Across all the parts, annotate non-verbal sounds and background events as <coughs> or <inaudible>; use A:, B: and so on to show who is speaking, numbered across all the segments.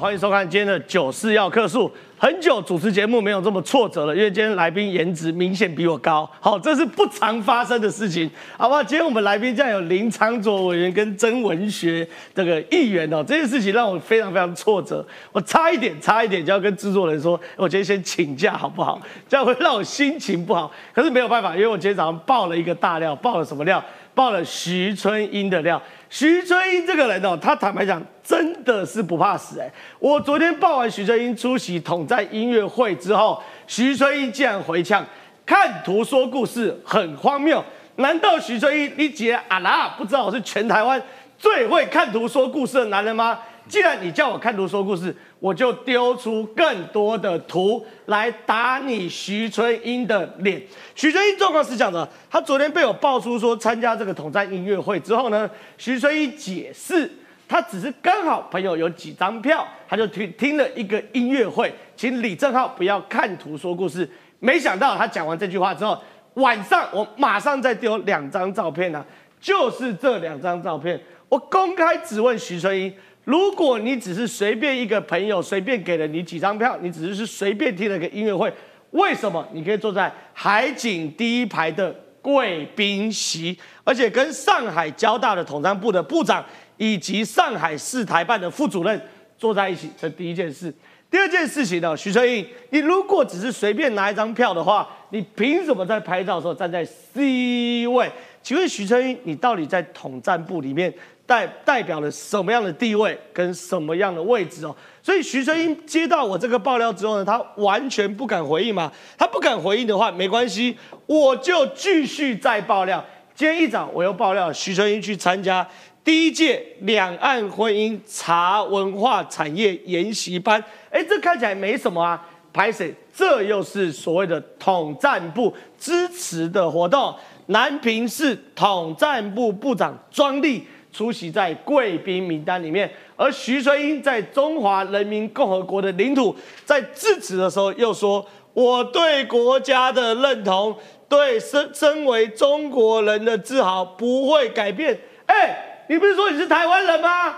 A: 欢迎收看今天的九四要客诉。很久主持节目没有这么挫折了，因为今天来宾颜值明显比我高。好，这是不常发生的事情，好不好？今天我们来宾竟然有林昌佐委员跟曾文学这个议员哦，这件事情让我非常非常挫折。我差一点，差一点就要跟制作人说，我今天先请假好不好？这样会让我心情不好。可是没有办法，因为我今天早上爆了一个大料，爆了什么料？爆了徐春英的料。徐春英这个人哦，他坦白讲，真的是不怕死哎。我昨天报完徐春英出席统战音乐会之后，徐春英竟然回呛：“看图说故事很荒谬。”难道徐春英你姐阿拉不知道我是全台湾最会看图说故事的男人吗？既然你叫我看图说故事，我就丢出更多的图来打你徐春英的脸。徐春英状况是这样的，他昨天被我爆出说参加这个统战音乐会之后呢，徐春英解释，他只是刚好朋友有几张票，他就去听了一个音乐会，请李正浩不要看图说故事。没想到他讲完这句话之后，晚上我马上再丢两张照片呢，就是这两张照片，我公开质问徐春英。如果你只是随便一个朋友随便给了你几张票，你只是是随便听了个音乐会，为什么你可以坐在海景第一排的贵宾席，而且跟上海交大的统战部的部长以及上海市台办的副主任坐在一起？这第一件事。第二件事情呢，徐春英，你如果只是随便拿一张票的话，你凭什么在拍照的时候站在 C 位？请问徐春英，你到底在统战部里面？代代表了什么样的地位跟什么样的位置哦？所以徐春英接到我这个爆料之后呢，他完全不敢回应嘛。他不敢回应的话，没关系，我就继续再爆料。今天一早我又爆料，徐春英去参加第一届两岸婚姻茶文化产业研习班。哎，这看起来没什么啊，拍谁？这又是所谓的统战部支持的活动。南平市统战部部长庄立。出席在贵宾名单里面，而徐春英在中华人民共和国的领土，在致辞的时候又说：“我对国家的认同，对身身为中国人的自豪不会改变。”哎，你不是说你是台湾人吗？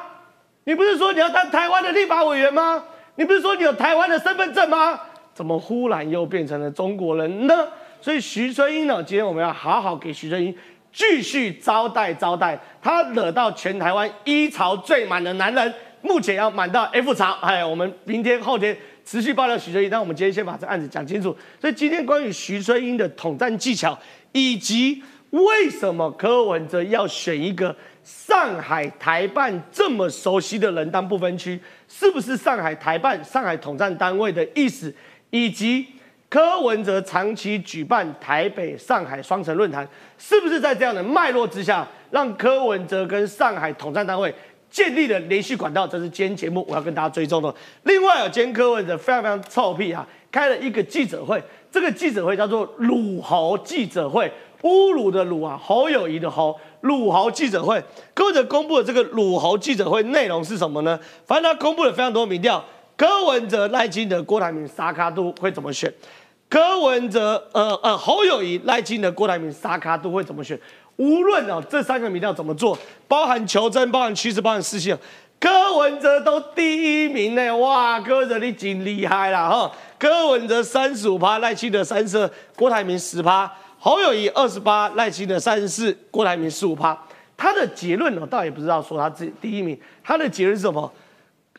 A: 你不是说你要当台湾的立法委员吗？你不是说你有台湾的身份证吗？怎么忽然又变成了中国人呢？所以徐春英呢，今天我们要好好给徐春英。继续招待招待，他惹到全台湾一潮最满的男人，目前要满到 F 潮。哎，我们明天后天持续爆料徐春英，但我们今天先把这案子讲清楚。所以今天关于徐春英的统战技巧，以及为什么柯文哲要选一个上海台办这么熟悉的人当不分区，是不是上海台办、上海统战单位的意思，以及？柯文哲长期举办台北、上海双城论坛，是不是在这样的脉络之下，让柯文哲跟上海统战单位建立了联系管道？这是今天节目我要跟大家追踪的。另外，有今天柯文哲非常非常臭屁啊，开了一个记者会，这个记者会叫做“鲁侯记者会”，侮辱的鲁啊，侯友谊的侯，鲁侯记者会。柯文哲公布的这个鲁侯记者会内容是什么呢？反正他公布了非常多民调，柯文哲、赖清德、郭台铭、沙卡都会怎么选？柯文哲、呃呃侯友谊、赖清德、郭台铭、沙卡都会怎么选？无论哦这三个名调怎么做，包含求真、包含趋势、包含事情，柯文哲都第一名呢！哇，柯文哲你真厉害啦哈！柯文哲三十五趴，赖清德三十二，郭台铭十趴，侯友谊二十八，赖清德三十四，郭台铭十五趴。他的结论呢，倒也不知道说他自己第一名，他的结论是什么？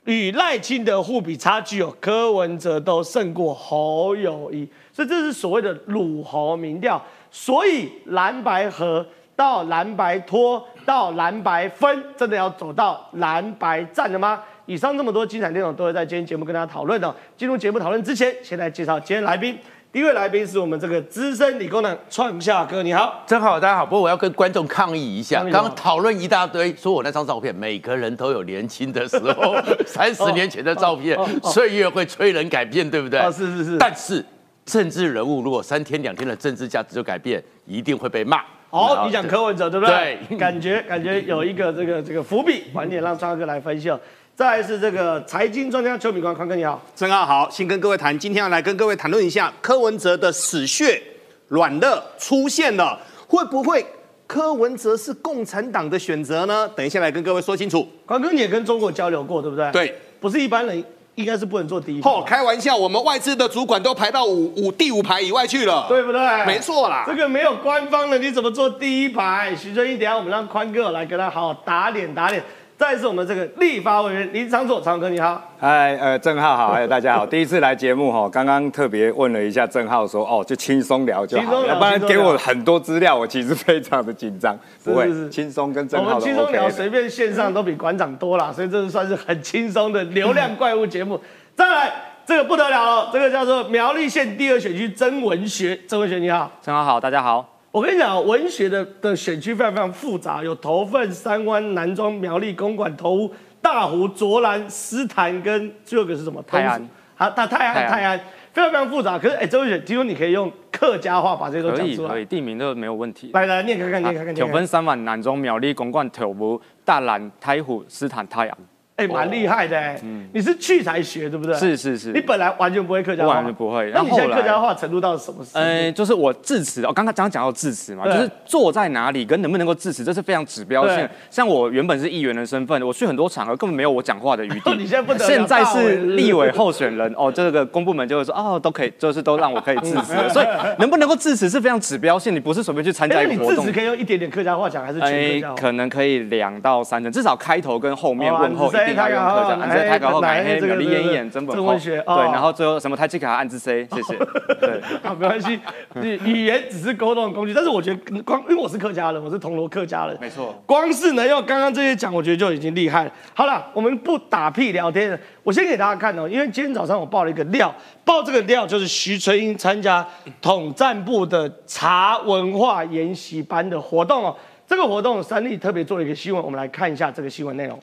A: 与赖清德互比差距哦，柯文哲都胜过侯友谊，所以这是所谓的鲁侯民调。所以蓝白合到蓝白拖到蓝白分，真的要走到蓝白战了吗？以上这么多精彩内容都会在今天节目跟大家讨论的。进入节目讨论之前，先来介绍今天来宾。第一位来宾是我们这个资深理工男创夏哥，你好，
B: 真好，大家好。不过我要跟观众抗议一下，刚刚讨论一大堆，说我那张照片，每个人都有年轻的时候，<laughs> 三十年前的照片，岁月会催人改变，对不对？
A: 啊，是是是。
B: 但是政治人物如果三天两天的政治价值就改变，一定会被骂。
A: 哦，你讲柯文哲对不对？对，感觉感觉有一个这个这个伏笔，晚点让创哥来分析。再来是这个财经专家邱敏光，康哥你好，
C: 郑浩好，先跟各位谈，今天要来跟各位谈论一下柯文哲的死穴软肋出现了，会不会柯文哲是共产党的选择呢？等一下来跟各位说清楚。
A: 光哥你也跟中国交流过，对不对？
C: 对。
A: 不是一般人，应该是不能做第一排。
C: 哦，开玩笑，我们外资的主管都排到五五第五排以外去了，
A: 对不对？
C: 没错啦。
A: 这个没有官方的，你怎么做第一排？徐正义，等下我们让宽哥来跟他好好打脸打脸。再是我们这个立法委员林长佐，长哥你好。
D: 嗨，呃，郑浩好，还有大家好，<laughs> 第一次来节目哈，刚刚特别问了一下郑浩说，哦，就轻松聊就好，要不然给我很多资料，我其实非常的紧张。不会，轻松跟郑浩。
A: 我们轻松聊，随便线上都比馆长多啦，所以这是算是很轻松的流量怪物节目。<laughs> 再来，这个不得了了，这个叫做苗栗县第二选区曾文学，曾文学你好，
E: 郑浩好，大家好。
A: 我跟你讲，文学的的选区非常非常复杂，有头份、三湾、南庄、苗栗、公馆、头屋、大湖、卓兰、斯坦跟最后一个是什么？
E: 泰安。
A: 好，大泰安，泰安，非常非常复杂。可是，哎，周文学，听说你可以用客家话把这些都讲出来。
E: 可以，可以，地名都没有问题。
A: 来来，念看看，念看看。
E: 九份、三湾、南中、苗栗、公馆、头屋、大兰、太湖、斯坦、泰安。
A: 哎，蛮厉害的哎，你是去才学对不对？
E: 是是是，
A: 你本来完全不会客家话，
E: 完全不会。
A: 那你现在客家话程度到什么？
E: 呃，就是我致辞，我刚刚刚讲到致辞嘛，就是坐在哪里跟能不能够致辞，这是非常指标性。像我原本是议员的身份，我去很多场合根本没有我讲话的余地。
A: 你现在不得
E: 现在是立委候选人 <laughs> 哦，这个公部门就会说哦，都可以，就是都让我可以致辞。<laughs> 所以能不能够致辞是非常指标性，你不是随便去参加一个活动。
A: 你致辞可以用一点点客家话讲，还是全客家话？
E: 可能可以两到三成，至少开头跟后面问候一定要用客家。在台港后改黑苗栗演演真本
A: 文学
E: 对，然后最后什么台积卡按字 C，谢谢。<laughs> 对，<laughs>
A: 好，没关系，语言只是沟通的工具，但是我觉得光因为我是客家人，我是铜锣客家人，
E: 没错，
A: 光是能用刚刚这些讲，我觉得就已经厉害了。好了，我们不打屁聊天了，我先给大家看哦，因为今天早上我报了一个料，报这个料就是徐春英参加统战部的茶文化研习班的活动哦。这个活动三立特别做了一个新闻，我们来看一下这个新闻内容。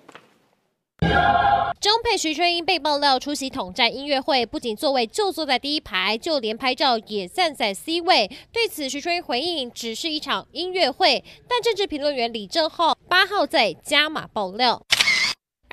F: 中配徐春英被爆料出席统战音乐会，不仅座位就坐在第一排，就连拍照也站在 C 位。对此，徐春英回应只是一场音乐会，但政治评论员李正浩八号在加码爆料。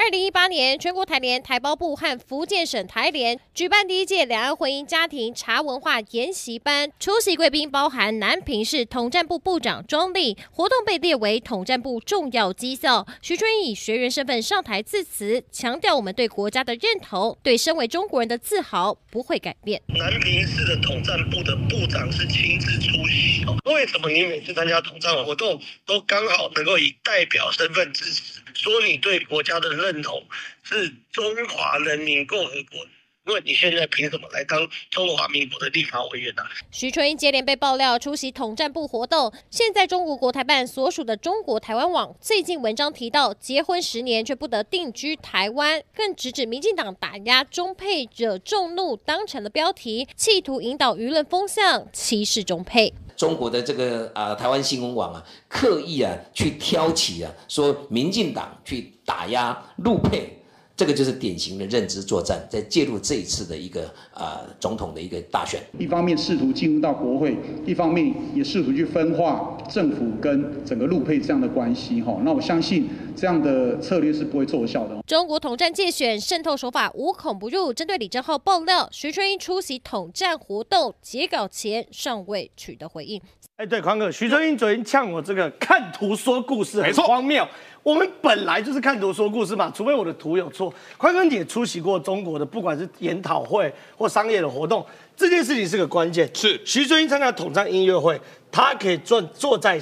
F: 二零一八年，全国台联、台胞部和福建省台联举办第一届两岸婚姻家庭茶文化研习班，出席贵宾包含南平市统战部部长庄丽。活动被列为统战部重要绩效。徐春以学员身份上台致辞，强调我们对国家的认同，对身为中国人的自豪不会改变。
G: 南平市的统战部的部长是亲自出席哦。为什么你每次参加统战活动都刚好能够以代表身份致辞？说你对国家的认同是中华人民共和国，因为你现在凭什么来当中华民国的立法委员呢？
F: 徐春英接连被爆料出席统战部活动，现在中国国台办所属的中国台湾网最近文章提到，结婚十年却不得定居台湾，更直指民进党打压中配惹众怒，当成了标题，企图引导舆论风向，歧视中配。
H: 中国的这个啊台湾新闻网啊，刻意啊去挑起啊，说民进党去打压陆配。这个就是典型的认知作战，在介入这一次的一个啊总统的一个大选。
I: 一方面试图进入到国会，一方面也试图去分化政府跟整个陆配这样的关系。哈，那我相信这样的策略是不会奏效的。
F: 中国统战界选渗透手法无孔不入。针对李正浩爆料，徐春英出席统战活动截稿前尚未取得回应。
A: 哎，对，宽哥，徐春英昨天呛我这个看图说故事，很荒谬。我们本来就是看图说故事嘛，除非我的图有错。宽哥也出席过中国的，不管是研讨会或商业的活动，这件事情是个关键。
C: 是
A: 徐春英参加统战音乐会，他可以坐坐在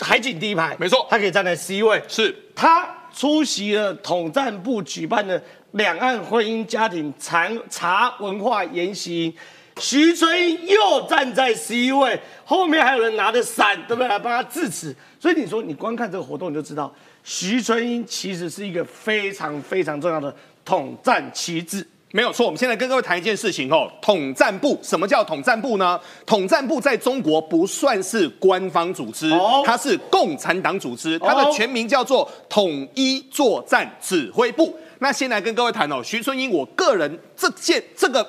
A: 海景第一排，
C: 没错，
A: 他可以站在 C 位。
C: 是
A: 他出席了统战部举办的两岸婚姻家庭茶茶文化研习。徐春英又站在 C 位，后面还有人拿着伞，对不对？来帮他致辞。所以你说，你光看这个活动，你就知道徐春英其实是一个非常非常重要的统战旗帜。
C: 没有错。我们现在跟各位谈一件事情哦，统战部什么叫统战部呢？统战部在中国不算是官方组织，它是共产党组织，它的全名叫做统一作战指挥部。那先来跟各位谈哦，徐春英，我个人这件这个。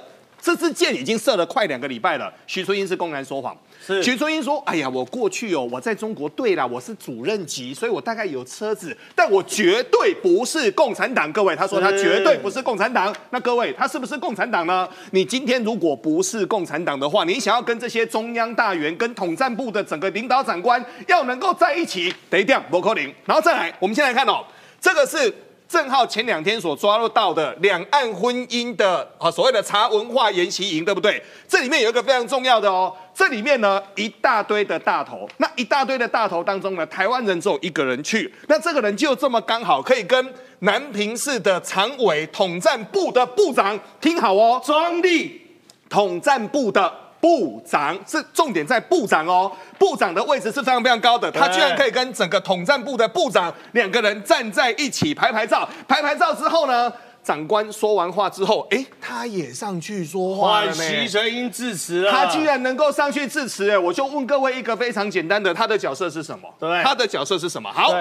C: 这支箭已经射了快两个礼拜了。徐春英是公然说谎。徐春英说：“哎呀，我过去哦，我在中国对啦，我是主任级，所以我大概有车子，但我绝对不是共产党。各位，他说他绝对不是共产党。那各位，他是不是共产党呢？你今天如果不是共产党的话，你想要跟这些中央大员、跟统战部的整个领导长官要能够在一起，得一定不扣零。然后再来，我们先来看哦，这个是。”郑浩前两天所抓到的两岸婚姻的啊所谓的茶文化研习营，对不对？这里面有一个非常重要的哦，这里面呢一大堆的大头，那一大堆的大头当中呢，台湾人只有一个人去，那这个人就这么刚好可以跟南平市的常委统战部的部长，听好哦，
A: 庄立
C: 统战部的。部长是重点在部长哦，部长的位置是非常非常高的，他居然可以跟整个统战部的部长两个人站在一起拍拍照，拍拍照之后呢？长官说完话之后，哎，他也上去说话了
A: 徐春英致辞了，
C: 他居然能够上去致辞，哎，我就问各位一个非常简单的，他的角色是什么？
A: 对，
C: 他的角色是什么？好，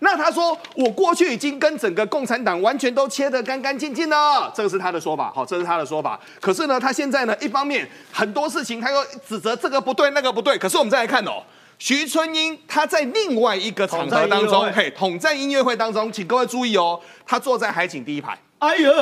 C: 那他说我过去已经跟整个共产党完全都切得干干净净了，这个是他的说法，好，这是他的说法。可是呢，他现在呢，一方面很多事情他又指责这个不对那个不对，可是我们再来看哦，徐春英他在另外一个场合当中，嘿，统战音乐会当中，请各位注意哦，他坐在海景第一排。哎呦，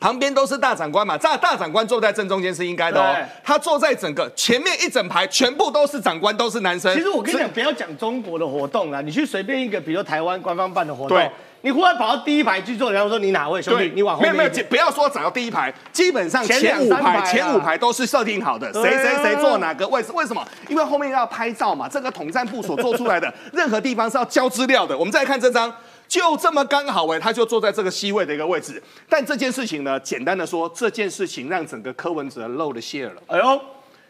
C: 旁边都是大长官嘛，大大长官坐在正中间是应该的哦。他坐在整个前面一整排，全部都是长官，都是男生。
A: 其实我跟你讲，不要讲中国的活动啦，你去随便一个，比如台湾官方办的活动，你忽然跑到第一排去坐，然后说你哪位兄弟，你往后面。
C: 没有没有，不要说找到第一排，基本上前五排前五排都是设定好的，谁谁谁坐哪个位置？为什么？因为后面要拍照嘛。这个统战部所做出来的 <laughs> 任何地方是要交资料的。我们再来看这张。就这么刚好哎，他就坐在这个 C 位的一个位置。但这件事情呢，简单的说，这件事情让整个柯文哲露了馅了。哎呦，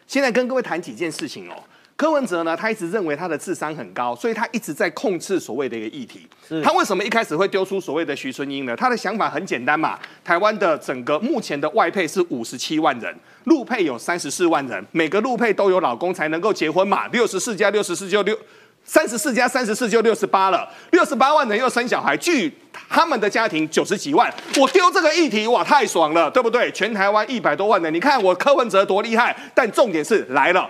C: 现在跟各位谈几件事情哦。柯文哲呢，他一直认为他的智商很高，所以他一直在控制所谓的一个议题。他为什么一开始会丢出所谓的徐春英呢？他的想法很简单嘛，台湾的整个目前的外配是五十七万人，陆配有三十四万人，每个陆配都有老公才能够结婚嘛，六十四加六十四就六。三十四加三十四就六十八了，六十八万人又生小孩，据他们的家庭九十几万。我丢这个议题，哇，太爽了，对不对？全台湾一百多万人，你看我柯文哲多厉害。但重点是来了，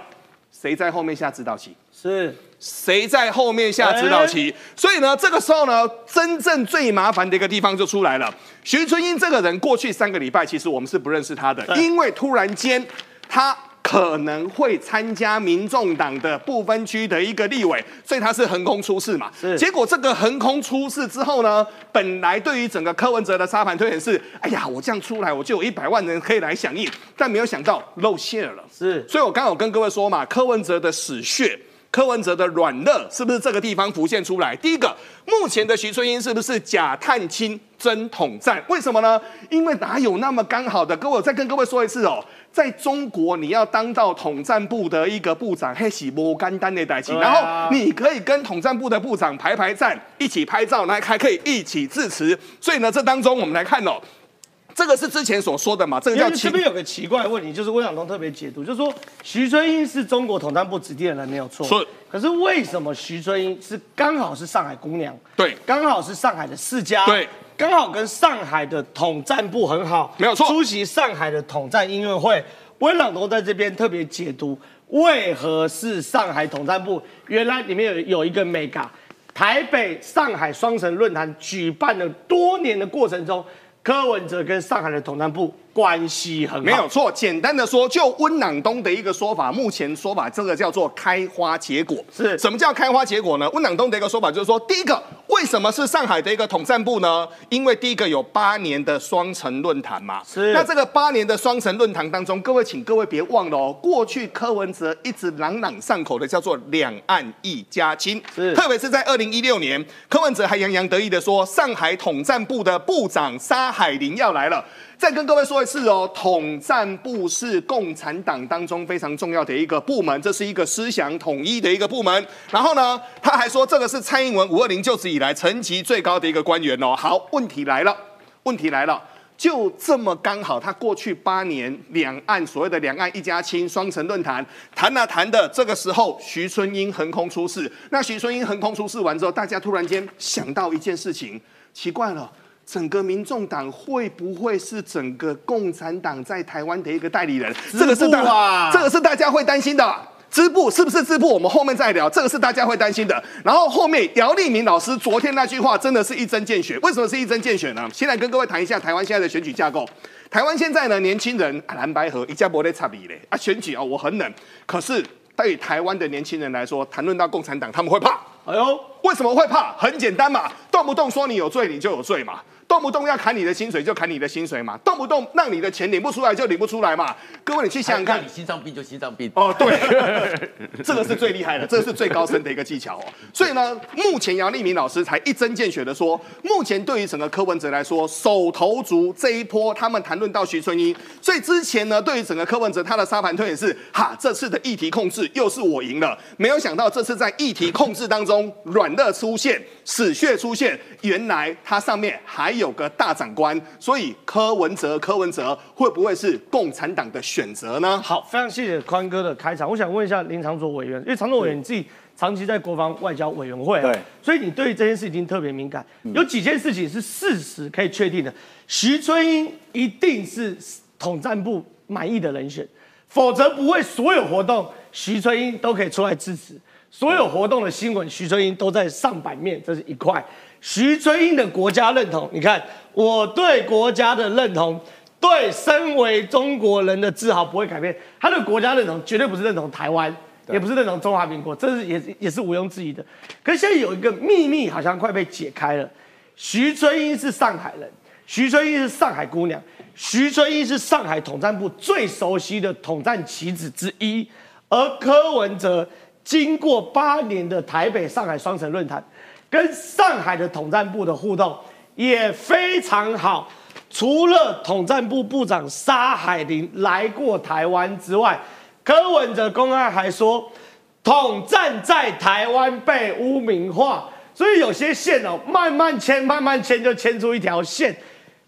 C: 谁在后面下指导棋？
A: 是
C: 谁在后面下指导棋？所以呢，这个时候呢，真正最麻烦的一个地方就出来了。徐春英这个人，过去三个礼拜其实我们是不认识他的，因为突然间他。可能会参加民众党的不分区的一个立委，所以他是横空出世嘛。结果这个横空出世之后呢，本来对于整个柯文哲的沙盘推演是，哎呀，我这样出来我就有一百万人可以来响应，但没有想到露馅了。
A: 是，
C: 所以我刚好跟各位说嘛，柯文哲的死穴。柯文哲的软肋是不是这个地方浮现出来？第一个，目前的徐春英是不是假探亲真统战？为什么呢？因为哪有那么刚好的？各位，我再跟各位说一次哦，在中国你要当到统战部的一个部长，嘿，是不干单的代情，然后你可以跟统战部的部长排排站，一起拍照，那还可以一起致辞。所以呢，这当中我们来看哦。这个是之前所说的嘛？这个叫
A: 这边有个奇怪的问题，就是温晓东特别解读，就是说徐春英是中国统战部指定的人没有错，
C: 是。
A: 可是为什么徐春英是刚好是上海姑娘？
C: 对，
A: 刚好是上海的世家，
C: 对，
A: 刚好跟上海的统战部很好，
C: 没有错。
A: 出席上海的统战音乐会，温朗东在这边特别解读，为何是上海统战部？原来里面有有一个 mega，，台北上海双城论坛举办了多年的过程中。柯文哲跟上海的统战部关系很好，
C: 没有错。简单的说，就温朗东的一个说法，目前说法这个叫做开花结果。
A: 是
C: 什么叫开花结果呢？温朗东的一个说法就是说，第一个，为什么是上海的一个统战部呢？因为第一个有八年的双城论坛嘛。
A: 是。
C: 那这个八年的双城论坛当中，各位请各位别忘了哦，过去柯文哲一直朗朗上口的叫做两岸一家亲。
A: 是。
C: 特别是在二零一六年，柯文哲还洋洋得意的说，上海统战部的部长沙。海林要来了，再跟各位说一次哦，统战部是共产党当中非常重要的一个部门，这是一个思想统一的一个部门。然后呢，他还说这个是蔡英文五二零就职以来层级最高的一个官员哦。好，问题来了，<laughs> 问题来了，就这么刚好，他过去八年两岸所谓的两岸一家亲双城论坛谈啊谈的，这个时候徐春英横空出世。那徐春英横空出世完之后，大家突然间想到一件事情，奇怪了。整个民众党会不会是整个共产党在台湾的一个代理人？
A: 这个是大，
C: 这个是大家会担心的。支部是不是支部？我们后面再聊。这个是大家会担心的。然后后面姚立明老师昨天那句话真的是一针见血。为什么是一针见血呢？先来跟各位谈一下台湾现在的选举架构。台湾现在呢，年轻人蓝白河一家不得差比嘞啊，选举啊，我很冷。可是对于台湾的年轻人来说，谈论到共产党，他们会怕。哎呦，为什么会怕？很简单嘛，动不动说你有罪，你就有罪嘛。动不动要砍你的薪水就砍你的薪水嘛，动不动让你的钱领不出来就领不出来嘛。各位，你去想想看，
B: 你心脏病就心脏病
C: 哦，对，<laughs> 这个是最厉害的，这个是最高深的一个技巧哦。所以呢，目前杨立明老师才一针见血的说，目前对于整个柯文哲来说，手头足这一波，他们谈论到徐春英，所以之前呢，对于整个柯文哲他的沙盘推演是，哈，这次的议题控制又是我赢了，没有想到这次在议题控制当中，软肋出现，死穴出现，原来它上面还。有个大长官，所以柯文哲，柯文哲会不会是共产党的选择呢？
A: 好，非常谢谢宽哥的开场。我想问一下林长佐委员，因为长佐委员你自己长期在国防外交委员会，
D: 对，
A: 所以你对这件事情特别敏感。有几件事情是事实可以确定的，徐春英一定是统战部满意的人选，否则不会所有活动徐春英都可以出来支持，所有活动的新闻徐春英都在上版面，这是一块。徐春英的国家认同，你看我对国家的认同，对身为中国人的自豪不会改变。他的国家认同绝对不是认同台湾，也不是认同中华民国，这是也也是毋庸置疑的。可是现在有一个秘密好像快被解开了，徐春英是上海人，徐春英是上海姑娘，徐春英是上海统战部最熟悉的统战棋子之一，而柯文哲经过八年的台北上海双城论坛。跟上海的统战部的互动也非常好。除了统战部部长沙海林来过台湾之外，柯文哲公开还说，统战在台湾被污名化，所以有些线哦，慢慢牵，慢慢牵，就牵出一条线。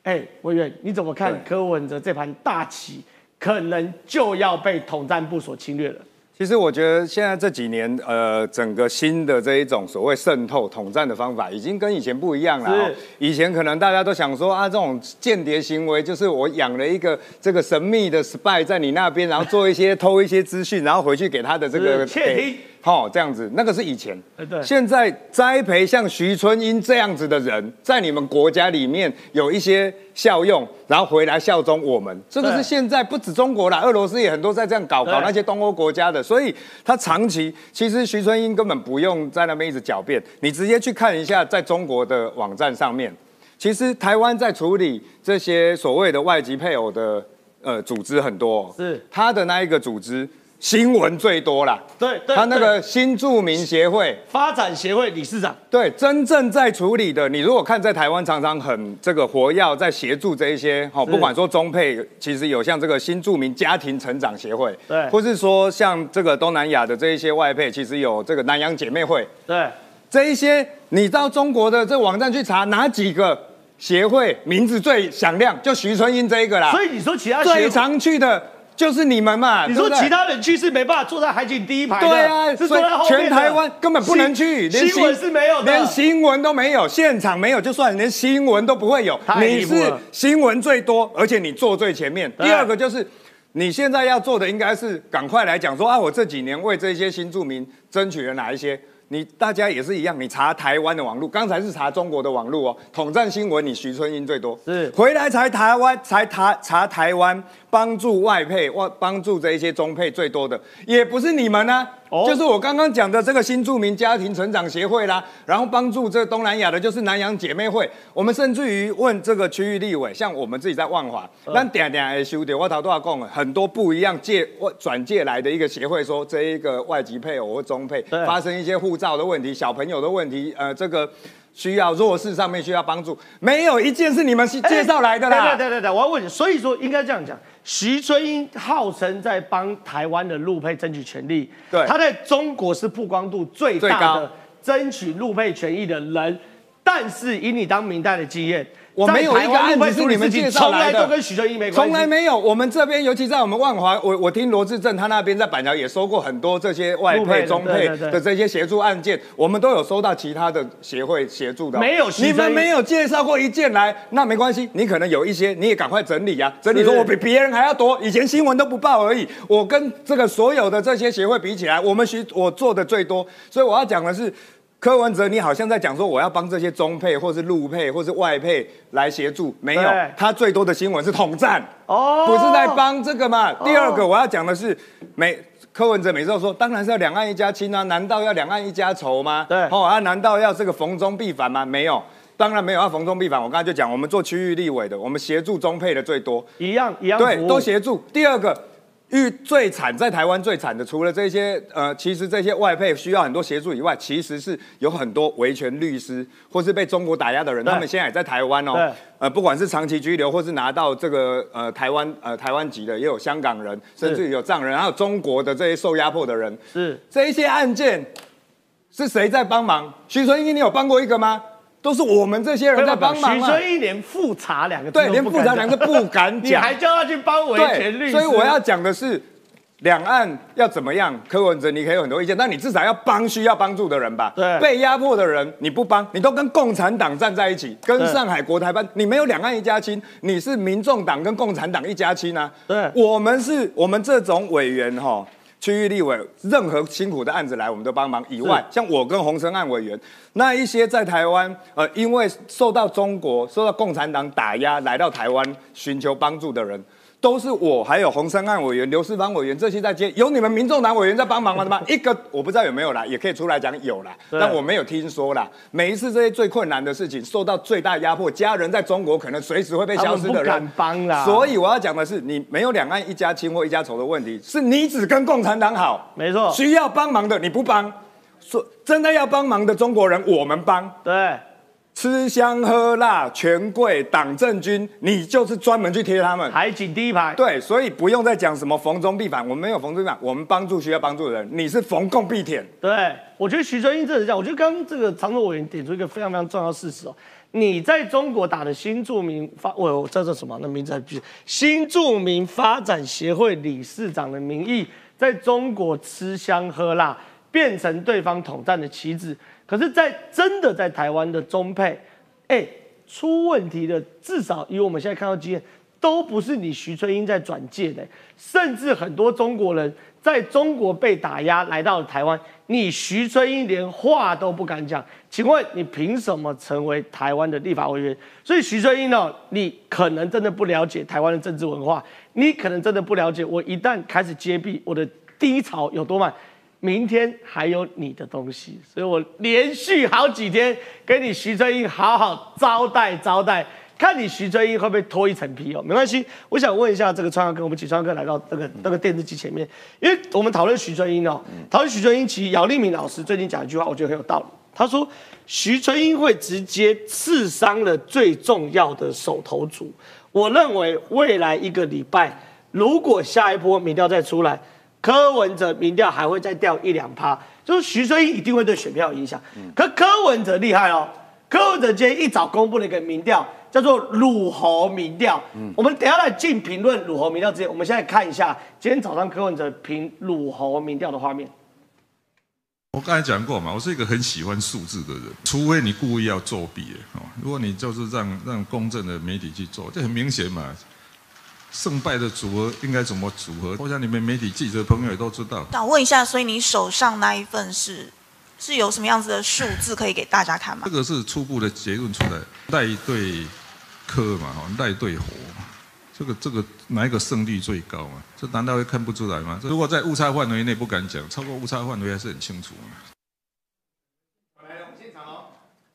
A: 哎，委员你怎么看柯文哲这盘大棋，可能就要被统战部所侵略了？
D: 其实我觉得现在这几年，呃，整个新的这一种所谓渗透、统战的方法，已经跟以前不一样了。以前可能大家都想说啊，这种间谍行为就是我养了一个这个神秘的 spy 在你那边，然后做一些偷一些资讯，然后回去给他的这个
A: 窃听。
D: 好，这样子，那个是以前。对。现在栽培像徐春英这样子的人，在你们国家里面有一些效用，然后回来效忠我们。这个是现在不止中国啦，俄罗斯也很多在这样搞，搞那些东欧国家的。所以他长期其实徐春英根本不用在那边一直狡辩，你直接去看一下，在中国的网站上面，其实台湾在处理这些所谓的外籍配偶的呃组织很多，
A: 是
D: 他的那一个组织。新闻最多啦，
A: 对，
D: 他那个新著名协会。
A: 发展协会理事长，
D: 对，真正在处理的，你如果看在台湾常常很这个活跃，在协助这一些，哈，不管说中配，其实有像这个新著名家庭成长协会，
A: 对，
D: 或是说像这个东南亚的这一些外配，其实有这个南洋姐妹会，
A: 对，
D: 这一些你到中国的这网站去查，哪几个协会名字最响亮，就徐春英这一个啦，
A: 所以你说其他
D: 最常去的。就是你们嘛？
A: 你说其他人去是没办法坐在海景第一排的，
D: 对啊，
A: 是坐在后
D: 面全台湾根本不能去，
A: 连新闻是没有的，
D: 连新闻都没有，现场没有就算，连新闻都不会有。你是新闻最多，而且你坐最前面。第二个就是你现在要做的应该是赶快来讲说啊，我这几年为这些新住民争取了哪一些。你大家也是一样，你查台湾的网络，刚才是查中国的网络哦。统战新闻，你徐春英最多，
A: 是
D: 回来才台湾，才查查台湾帮助外配，或帮助这一些中配最多的，也不是你们呢。就是我刚刚讲的这个新著名家庭成长协会啦，然后帮助这东南亚的，就是南洋姐妹会。我们甚至于问这个区域立委，像我们自己在万华，那点点会修的，我头都要讲很多不一样借转借来的一个协会，说这一个外籍配偶或中配发生一些护照的问题、小朋友的问题，呃，这个需要弱势上面需要帮助，没有一件是你们介绍来的
A: 啦。对对对对，我要问你，所以说应该这样讲。徐春英号称在帮台湾的陆配争取权利，
D: 对，
A: 他在中国是曝光度最大的争取陆配权益的人，但是以你当明代的经验。
D: 我没有一个案子是你们介绍来
A: 的，从来都跟许春英没关
D: 系，从来没有。我们这边，尤其在我们万华，我我听罗志正他那边在板桥也收过很多这些外配、中配的这些协助案件，我们都有收到其他的协会协助的。
A: 没有，
D: 你们没有介绍过一件来，那没关系，你可能有一些，你也赶快整理啊，整理说我比别人还要多，以前新闻都不报而已。我跟这个所有的这些协会比起来，我们徐我做的最多，所以我要讲的是。柯文哲，你好像在讲说我要帮这些中配或是陆配或是外配来协助，没有，他最多的新闻是统战，
A: 哦
D: 不是在帮这个嘛。第二个我要讲的是，每柯文哲每次都说，当然是要两岸一家亲啊，难道要两岸一家仇吗？
A: 对
D: 哦啊，难道要这个逢中必反吗？没有。当然没有要逢中必反，我刚才就讲，我们做区域立委的，我们协助中配的最多，
A: 一样一样
D: 对都协助。第二个，遇最惨在台湾最惨的，除了这些呃，其实这些外配需要很多协助以外，其实是有很多维权律师或是被中国打压的人，他们现在也在台湾
A: 对
D: 哦。呃，不管是长期居留，或是拿到这个呃台湾呃台湾籍的，也有香港人，甚至有藏人，还有中国的这些受压迫的人。
A: 是
D: 这一些案件是谁在帮忙？徐春英，你有帮过一个吗？都是我们这些人在帮忙
A: 徐
D: 啊。
A: 春义连复查两个字
D: 对，
A: 都
D: 连复查两个字不敢
A: 你
D: 讲，<laughs>
A: 还叫他去帮维权律师，
D: 对，所以我要讲的是，两岸要怎么样？柯文哲，你可以有很多意见，但你至少要帮需要帮助的人吧。
A: 对
D: 被压迫的人你不帮，你都跟共产党站在一起，跟上海国台办，你没有两岸一家亲，你是民众党跟共产党一家亲啊。
A: 对
D: 我们是我们这种委员哈。区域立委任何辛苦的案子来，我们都帮忙。以外，像我跟洪生案委员，那一些在台湾，呃，因为受到中国、受到共产党打压，来到台湾寻求帮助的人，都是我，还有洪生案委员、刘世芳委员这些在接，有你们民众党委员在帮忙吗？吗？<laughs> 一个我不知道有没有啦，也可以出来讲有啦，但我没有听说啦。每一次这些最困难的事情，受到最大压迫，家人在中国可能随时会被消失的人
A: 帮啦。
D: 所以我要讲的是，你没有两岸一家亲或一家仇的问题，是你只跟共产党好，
A: 没错
D: 需要帮忙的你不帮，说真的要帮忙的中国人我们帮，
A: 对
D: 吃香喝辣，权贵党政军，你就是专门去贴他们。
A: 海景第一排，
D: 对，所以不用再讲什么逢中必反，我们没有逢中必反，我们帮助需要帮助的人，你是逢共必舔。
A: 对，我觉得徐春英真的是这样。我觉得刚刚这个常州委员点出一个非常非常重要的事实哦，你在中国打的新著名发，我我这是什么？那名字还不是新著名发展协会理事长的名义，在中国吃香喝辣，变成对方统战的棋子。可是，在真的在台湾的中配，哎，出问题的，至少以我们现在看到经验，都不是你徐春英在转介的，甚至很多中国人在中国被打压来到了台湾，你徐春英连话都不敢讲，请问你凭什么成为台湾的立法委员？所以徐春英呢，你可能真的不了解台湾的政治文化，你可能真的不了解我一旦开始揭弊，我的低潮有多慢。明天还有你的东西，所以我连续好几天给你徐春英好好招待招待，看你徐春英会不会脱一层皮哦。没关系，我想问一下这个川哥，我们请川哥来到那个那个电视机前面，因为我们讨论徐春英哦，讨论徐春英，其实姚立明老师最近讲一句话，我觉得很有道理。他说徐春英会直接刺伤了最重要的手头族。我认为未来一个礼拜，如果下一波民调再出来。柯文哲民调还会再掉一两趴，就是徐春英一定会对选票有影响。可柯文哲厉害哦，柯文哲今天一早公布了一个民调，叫做鲁侯民调。嗯我们等一下来进评论鲁侯民调之前，我们现在看一下今天早上柯文哲评鲁侯民调的画面。
J: 我刚才讲过嘛，我是一个很喜欢数字的人，除非你故意要作弊哦。如果你就是让让公正的媒体去做，这很明显嘛。胜败的组合应该怎么组合？我想你们媒体记者朋友也都知道。
K: 想问一下，所以你手上那一份是是有什么样子的数字可以给大家看吗？
J: 这个是初步的结论出来，赖对科嘛，哈，赖对火，这个这个哪一个胜率最高嘛？这难道会看不出来吗？如果在误差范围内不敢讲，超过误差范围还是很清楚嘛。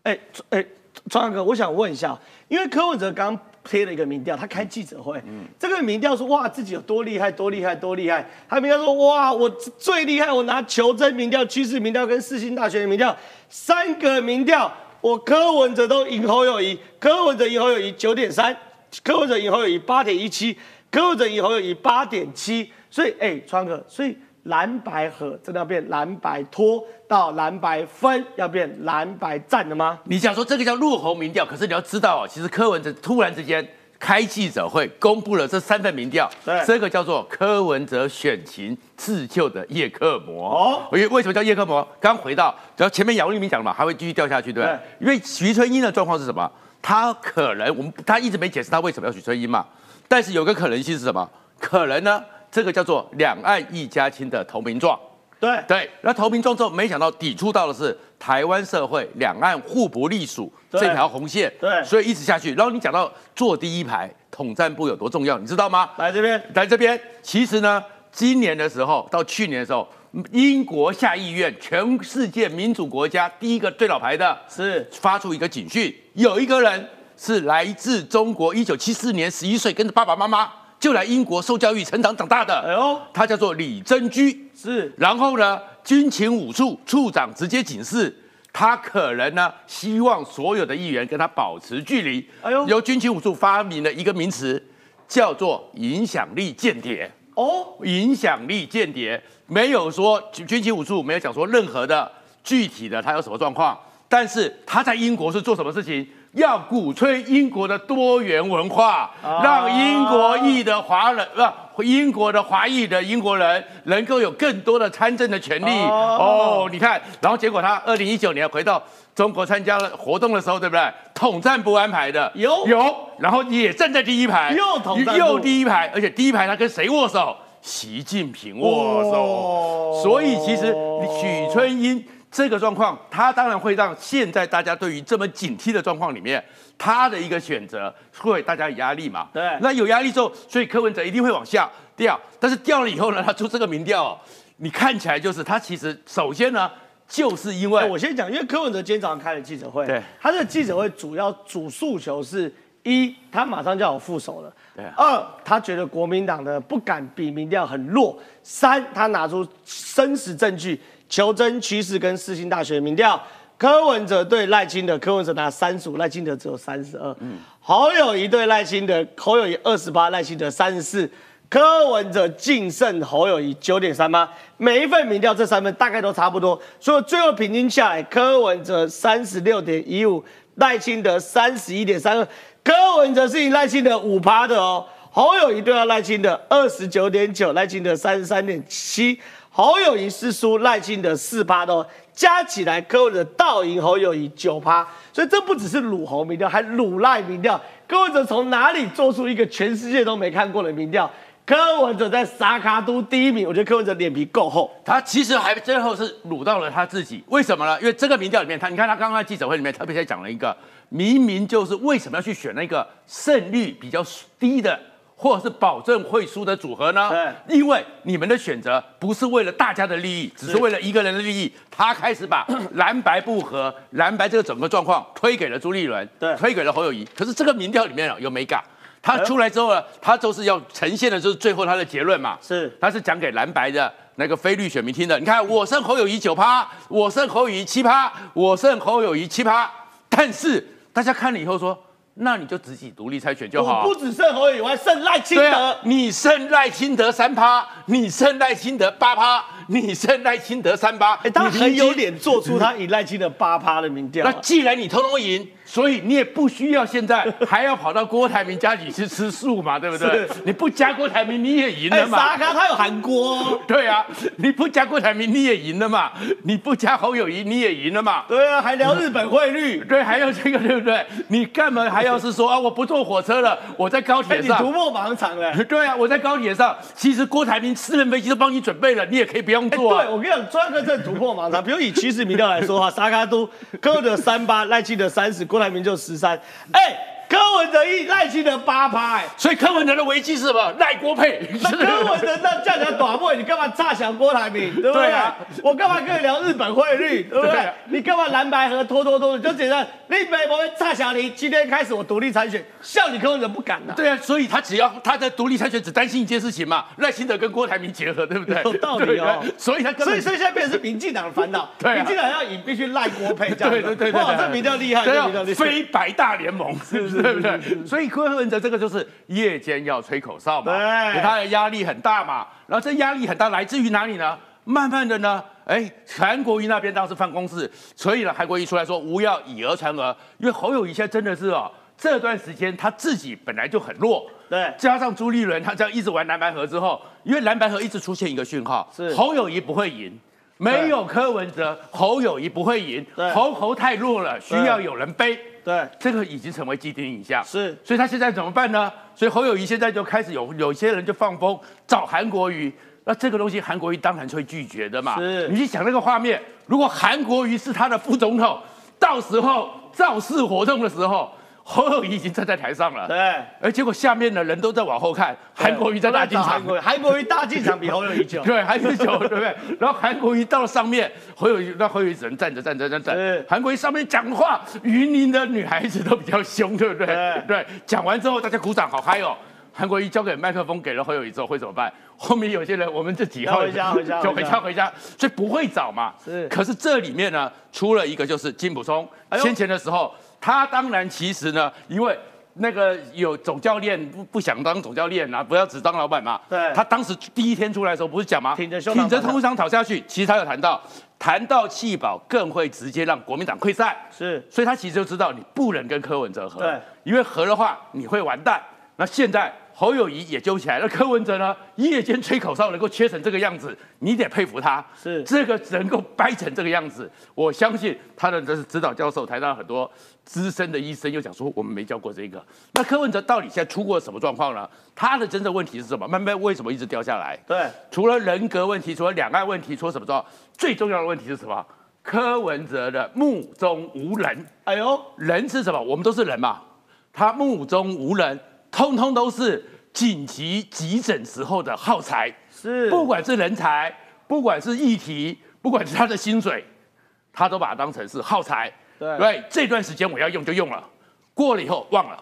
A: 哎哎，庄哥，我想问一下，因为柯文哲刚贴了一个民调，他开记者会，这个民调说哇自己有多厉害，多厉害，多厉害。他民调说哇我最厉害，我拿求真民调、趋势民调跟世新大学的民调三个民调，我柯文哲都赢侯友谊，柯文哲赢侯友谊九点三，柯文哲赢侯友谊八点一七，柯文哲赢侯友谊八点七，所以哎，川哥，所以。蓝白合真的要变蓝白拖到蓝白分，要变蓝白战了吗？
B: 你想说这个叫落后民调，可是你要知道哦，其实柯文哲突然之间开记者会，公布了这三份民调，
A: 对
B: 这个叫做柯文哲选情自救的叶克膜。
A: 哦
B: 因为为什么叫叶克膜？刚回到，然后前面姚立明讲了嘛，还会继续掉下去，对不对？因为徐春英的状况是什么？他可能我们他一直没解释他为什么要许春英嘛，但是有个可能性是什么？可能呢？这个叫做两岸一家亲的投名状，
A: 对。
B: 对，那投名状之后，没想到抵触到的是台湾社会两岸互不隶属
A: 对。
B: 这条红线，
A: 对。
B: 所以一直下去。然后你讲到坐第一排统战部有多重要，你知道吗？
A: 来这边，
B: 来这边，其实呢，今年的时候到去年的时候，英国下议院，全世界民主国家第一个最老牌的，
A: 是。
B: 发出一个警讯，有一个人是来自中国，一九七四年十一岁，跟着爸爸妈妈就来英国受教育、成长长大的，
A: 哎呦，
B: 他叫做李珍居。
A: 是
B: 然后呢，军情五处处长直接警示他，可能呢希望所有的议员跟他保持距离。
A: 哎呦
B: 由军情五处发明了一个名词，叫做影响力间谍。
A: 哦，
B: 影响力间谍没有说军军情五处没有讲说任何的具体的他有什么状况，但是他在英国是做什么事情？要鼓吹英国的多元文化，
A: 啊
B: 让英国裔的华人不、英国的华裔的英国人能够有更多的参政的权利。
A: 哦
B: 哦，你看，然后结果他二零一九年回到中国参加了活动的时候，对不对？统战部安排的
A: 有
B: 有，然后也站在第一排，
A: 又统战部
B: 又第一排，而且第一排他跟谁握手？习近平握手。
A: 哦
B: 所以其实许春英这个状况，他当然会让现在大家对于这么警惕的状况里面，他的一个选择会大家有压力嘛？
A: 对
B: 那有压力之后，所以柯文哲一定会往下掉。但是掉了以后呢，他出这个民调、哦，你看起来就是他其实首先呢，就是因为
A: 哎我先讲，因为柯文哲今天早上开了记者会，
B: 对
A: 他的记者会主要主诉求是一，他马上就要有副手了。
B: 对啊
A: 二，他觉得国民党的不敢比民调很弱。三，他拿出生实证据求真趋势跟世新大学民调，柯文哲对赖清德，柯文哲拿三十五，赖清德只有三十二。嗯侯友谊对赖清德，侯友谊二十八，赖清德三十四。柯文哲净胜侯友谊九点三八，每一份民调这三份大概都差不多，所以最后平均下来，柯文哲三十六点一五，赖清德三十一点三二，柯文哲是赢赖清德五趴的哦，侯友谊对到赖清德二十九点九，赖清德三十三点七，侯友谊是输赖清德四趴的哦，加起来柯文哲倒赢侯友谊九趴，所以这不只是鲁侯民调，还鲁赖民调。柯文哲从哪里做出一个全世界都没看过的民调？柯文哲在沙卡都第一名，我觉得柯文哲脸皮够厚。
B: 他其实还最后是掳到了他自己，为什么呢？因为这个民调里面，他你看他刚刚在记者会里面特别在讲了一个，明明就是为什么要去选那个胜率比较低的，或者是保证会输的组合呢？
A: 对，
B: 因为你们的选择不是为了大家的利益，只是为了一个人的利益。他开始把 <coughs> 蓝白不合、蓝白这个整个状况推给了朱立伦，
A: 对
B: 推给了侯友谊。可是这个民调里面啊有美感。他出来之后呢，他就是要呈现的就是最后他的结论嘛，
A: 是
B: 他是讲给蓝白的那个非绿选民听的。你看，我胜侯友谊九趴，我胜侯友谊七趴，我胜侯友谊七趴。但是大家看了以后说，那你就自己独立参选就好。
A: 我不只胜侯友谊，我还胜赖清德。
B: 你胜赖清德三趴，你胜赖清德八趴，你胜赖清德三趴。
A: 哎，他很有脸做出他赢赖清德八趴的民调
B: 那。既然你通通赢，所以你也不需要现在还要跑到郭台铭家里去吃素嘛，对不对？你不加郭台铭你也赢
A: 哎，
B: 了嘛。
A: 沙咖他有韩国哦。
B: 对啊，你不加郭台铭你也赢了嘛，你不加侯友谊你也赢了嘛。
A: 对啊，还聊日本汇率。
B: 对，还有这个对不对？你干嘛还要是说啊？我不坐火车了，我在高
A: 哎，
B: 铁上。
A: 你突破盲场了。<laughs>
B: 对啊，我在高铁上。其实郭台铭私人飞机都帮你准备了，你也可以不用
A: 哎，
B: 坐、啊
A: 对，我跟你讲，专科证突破盲场。比如以趋势民调来说哈，沙卡都哥的三八，赖清德三十，郭台铭就十三。哎，柯文哲一，赖清德八趴，哎。
B: 所以柯文哲的危机是什么？赖郭配。
A: 那柯文哲那叫人短位，你干嘛炸响郭台铭，对不对？我干嘛跟你聊日本汇率，对不对？你干嘛蓝白河拖拖拖的？就简单，你北我炸响你，今天开始我独立参选，笑你柯文哲不敢呐、
B: 对啊，所以他只要他的独立参选，只担心一件事情嘛，赖清德跟郭台铭结合，对不对？
A: 有道理哦 <laughs>
B: 对所以他根本
A: 所以所以现在变成是民进党的烦恼，<laughs> 民进党要赢必须赖郭配这样子，
B: 对对对对，
A: 哇，这比较厉害，
B: 对啊
A: 这比较厉害。
B: 非白大联盟，是不是？对不对？所以柯文哲这个就是夜间要吹口哨嘛，
A: 对
B: 他的压力很大嘛。然后这压力很大，来自于哪里呢？慢慢的呢，哎，韩国瑜那边当时犯公事，所以呢，韩国瑜出来说无要以讹传讹，因为侯友谊现在真的是哦，这段时间他自己本来就很弱，
A: 对
B: 加上朱立伦他这样一直玩蓝白河之后，因为蓝白河一直出现一个讯号，
A: 是
B: 侯友谊不会赢。没有柯文哲，侯友谊不会赢
A: 对，
B: 侯侯太弱了，需要有人背。
A: 对，
B: 这个已经成为既定影像。
A: 是
B: 所以他现在怎么办呢？所以侯友谊现在就开始有有些人就放风找韩国瑜，那这个东西韩国瑜当然是会拒绝的嘛。
A: 是
B: 你去想那个画面，如果韩国瑜是他的副总统，到时候造势活动的时候，侯友谊已经站在台上了，
A: 对，
B: 而结果下面的人都在往后看，韩国瑜在大进场
A: 韩。国瑜大进场比侯友谊久。<laughs>
B: 对，还是久，对不对？然后韩国瑜到了上面，侯友谊那侯友谊只能站着站着站站。韩国瑜上面讲话，云林的女孩子都比较凶，对不对？
A: 对
B: 对，讲完之后大家鼓掌，好嗨哦。韩国瑜交给麦克风给了侯友谊之后会怎么办？后面有些人，我们这几号
A: 回家 <laughs> 回家
B: 就
A: 回家
B: 回家，所以不会找嘛。
A: 是
B: 可是这里面呢，出了一个就是金普聪，
A: 哎
B: 先前的时候，他当然其实呢，因为。那个有总教练不不想当总教练啊，不要只当老板嘛。
A: 对
B: 他当时第一天出来的时候不是讲吗？
A: 挺着胸膛
B: 挺着通商讨下去。其实他有谈到，谈到弃保更会直接让国民党溃散。
A: 是
B: 所以他其实就知道你不能跟柯文哲合，
A: 对，
B: 因为合的话你会完蛋。那现在侯友谊也揪起来了，柯文哲呢夜间吹口哨能够切成这个样子，你得佩服他。
A: 是
B: 这个能够掰成这个样子，我相信他的这是指导教授，台上很多资深的医生又讲说我们没教过这个。那柯文哲到底现在出过什么状况呢？他的真正问题是什么？慢慢为什么一直掉下来？
A: 对，
B: 除了人格问题，除了两岸问题，除了什么之外，最重要的问题是什么？柯文哲的目中无人。
A: 哎呦，
B: 人是什么？我们都是人嘛。他目中无人，通通都是紧急急诊时候的耗材。
A: 是
B: 不管是人才，不管是议题，不管是他的薪水，他都把它当成是耗材。
A: 对
B: 这段时间我要用就用了，过了以后忘了。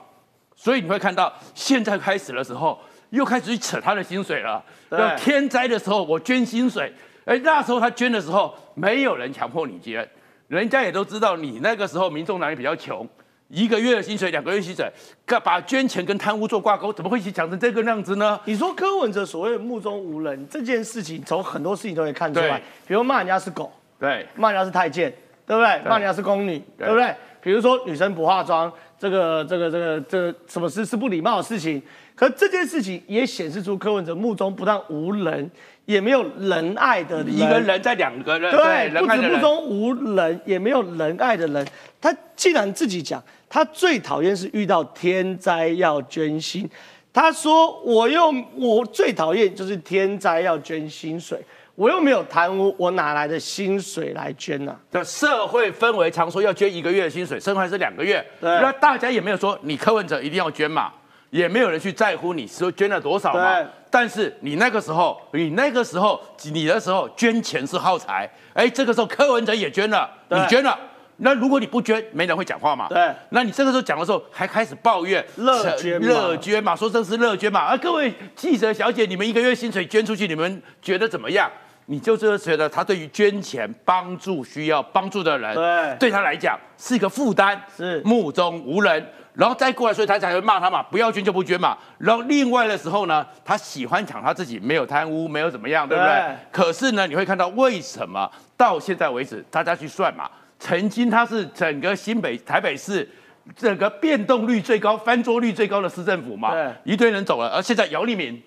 B: 所以你会看到，现在开始的时候，又开始去扯他的薪水了。
A: 对
B: 要天灾的时候，我捐薪水。哎，那时候他捐的时候，没有人强迫你捐，人家也都知道你那个时候民众党也比较穷，一个月的薪水、两个月薪水，干把捐钱跟贪污做挂钩，怎么会一起讲成这个样子呢？
A: 你说柯文哲所谓目中无人这件事情，从很多事情都可以看出来，比如骂人家是狗，
B: 对，
A: 骂人家是太监，对不对？骂人家是宫女，
B: 对
A: 对不对？比如说女生不化妆，这个这个这个这个什么事是不礼貌的事情。可这件事情也显示出柯文哲目中不但无人，也没有仁爱的人。
B: 一个人在两个人，
A: 对，不。止目中无人，也没有仁爱的人。他既然自己讲，他最讨厌是遇到天灾要捐薪。他说：“我又我最讨厌就是天灾要捐薪水，我又没有贪污，我哪来的薪水来捐呢、
B: 的社会氛围常说要捐一个月的薪水，甚至还是两个月，
A: 对。
B: 那大家也没有说你柯文哲一定要捐嘛，也没有人去在乎你说捐了多少嘛？
A: 对。
B: 但是你那个时候，你那个时候，你的时候捐钱是耗财，哎，这个时候柯文哲也捐了，你捐了。那如果你不捐，没人会讲话嘛？
A: 对。
B: 那你这个时候讲的时候，还开始抱怨
A: 乐捐嘛
B: 乐捐嘛，说这是乐捐嘛。啊，各位记者小姐，你们一个月薪水捐出去，你们觉得怎么样？你就是觉得他对于捐钱帮助需要帮助的人，
A: 对
B: 对他来讲是一个负担，
A: 是
B: 目中无人。然后再过来，所以他才会骂他嘛，不要捐就不捐嘛。然后另外的时候呢，他喜欢讲他自己没有贪污，没有怎么样，对不对？
A: 对
B: 可是呢，你会看到为什么到现在为止，大家去算嘛，曾经他是整个新北、台北市整个变动率最高、翻桌率最高的市政府嘛，
A: 对
B: 一堆人走了，而现在姚立明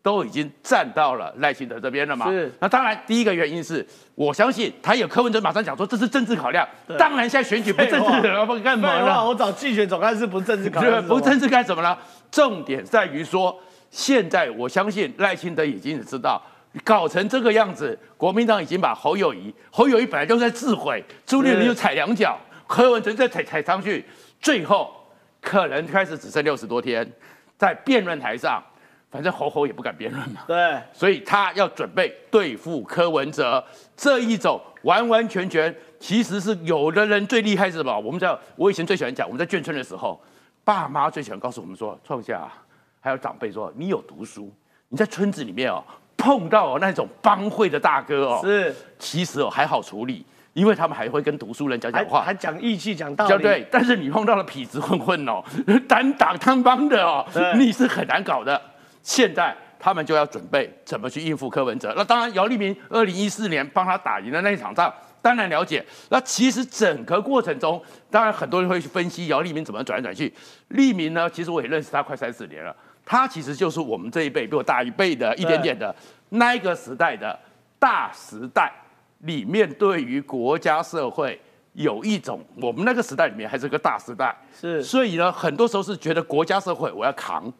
B: 都已经站到了赖清德这边了嘛。
A: 是
B: 那当然，第一个原因是我相信他有柯文哲马上讲说这是政治考量，当然现在选举不政治了，不干嘛
A: 废话，
B: 了？
A: 我找竞选总干事不是政治考，量，
B: 不政治干什么呢？重点在于说，现在我相信赖清德已经知道。搞成这个样子，国民党已经把侯友谊，侯友谊本来就在自毁，朱立伦又踩两脚，柯文哲再踩踩上去，最后可能开始只剩六十多天，在辩论台上，反正侯侯也不敢辩论嘛，
A: 对，
B: 所以他要准备对付柯文哲这一种完完全全，其实是有的人最厉害是什么？我们在我以前最喜欢讲，我们在眷村的时候，爸妈最喜欢告诉我们说，创下啊还有长辈说，你有读书，你在村子里面哦碰到哦那种帮会的大哥哦，
A: 是
B: 其实哦还好处理，因为他们还会跟读书人讲讲话，
A: 还讲义气，讲道理，
B: 对？但是你碰到了痞子混混哦，<laughs> 单打单帮的哦，你是很难搞的。现在他们就要准备怎么去应付柯文哲。那当然，姚立明二零一四年帮他打赢的那一场仗，当然了解。那其实整个过程中，当然很多人会去分析姚立明怎么转来转去。立明呢，其实我也认识他快三四年了，他其实就是我们这一辈比我大一辈的一点点的那一个时代的大时代里面，对于国家社会。有一种，我们那个时代里面还是个大时代，
A: 是。
B: 所以呢，很多时候是觉得国家社会我要扛，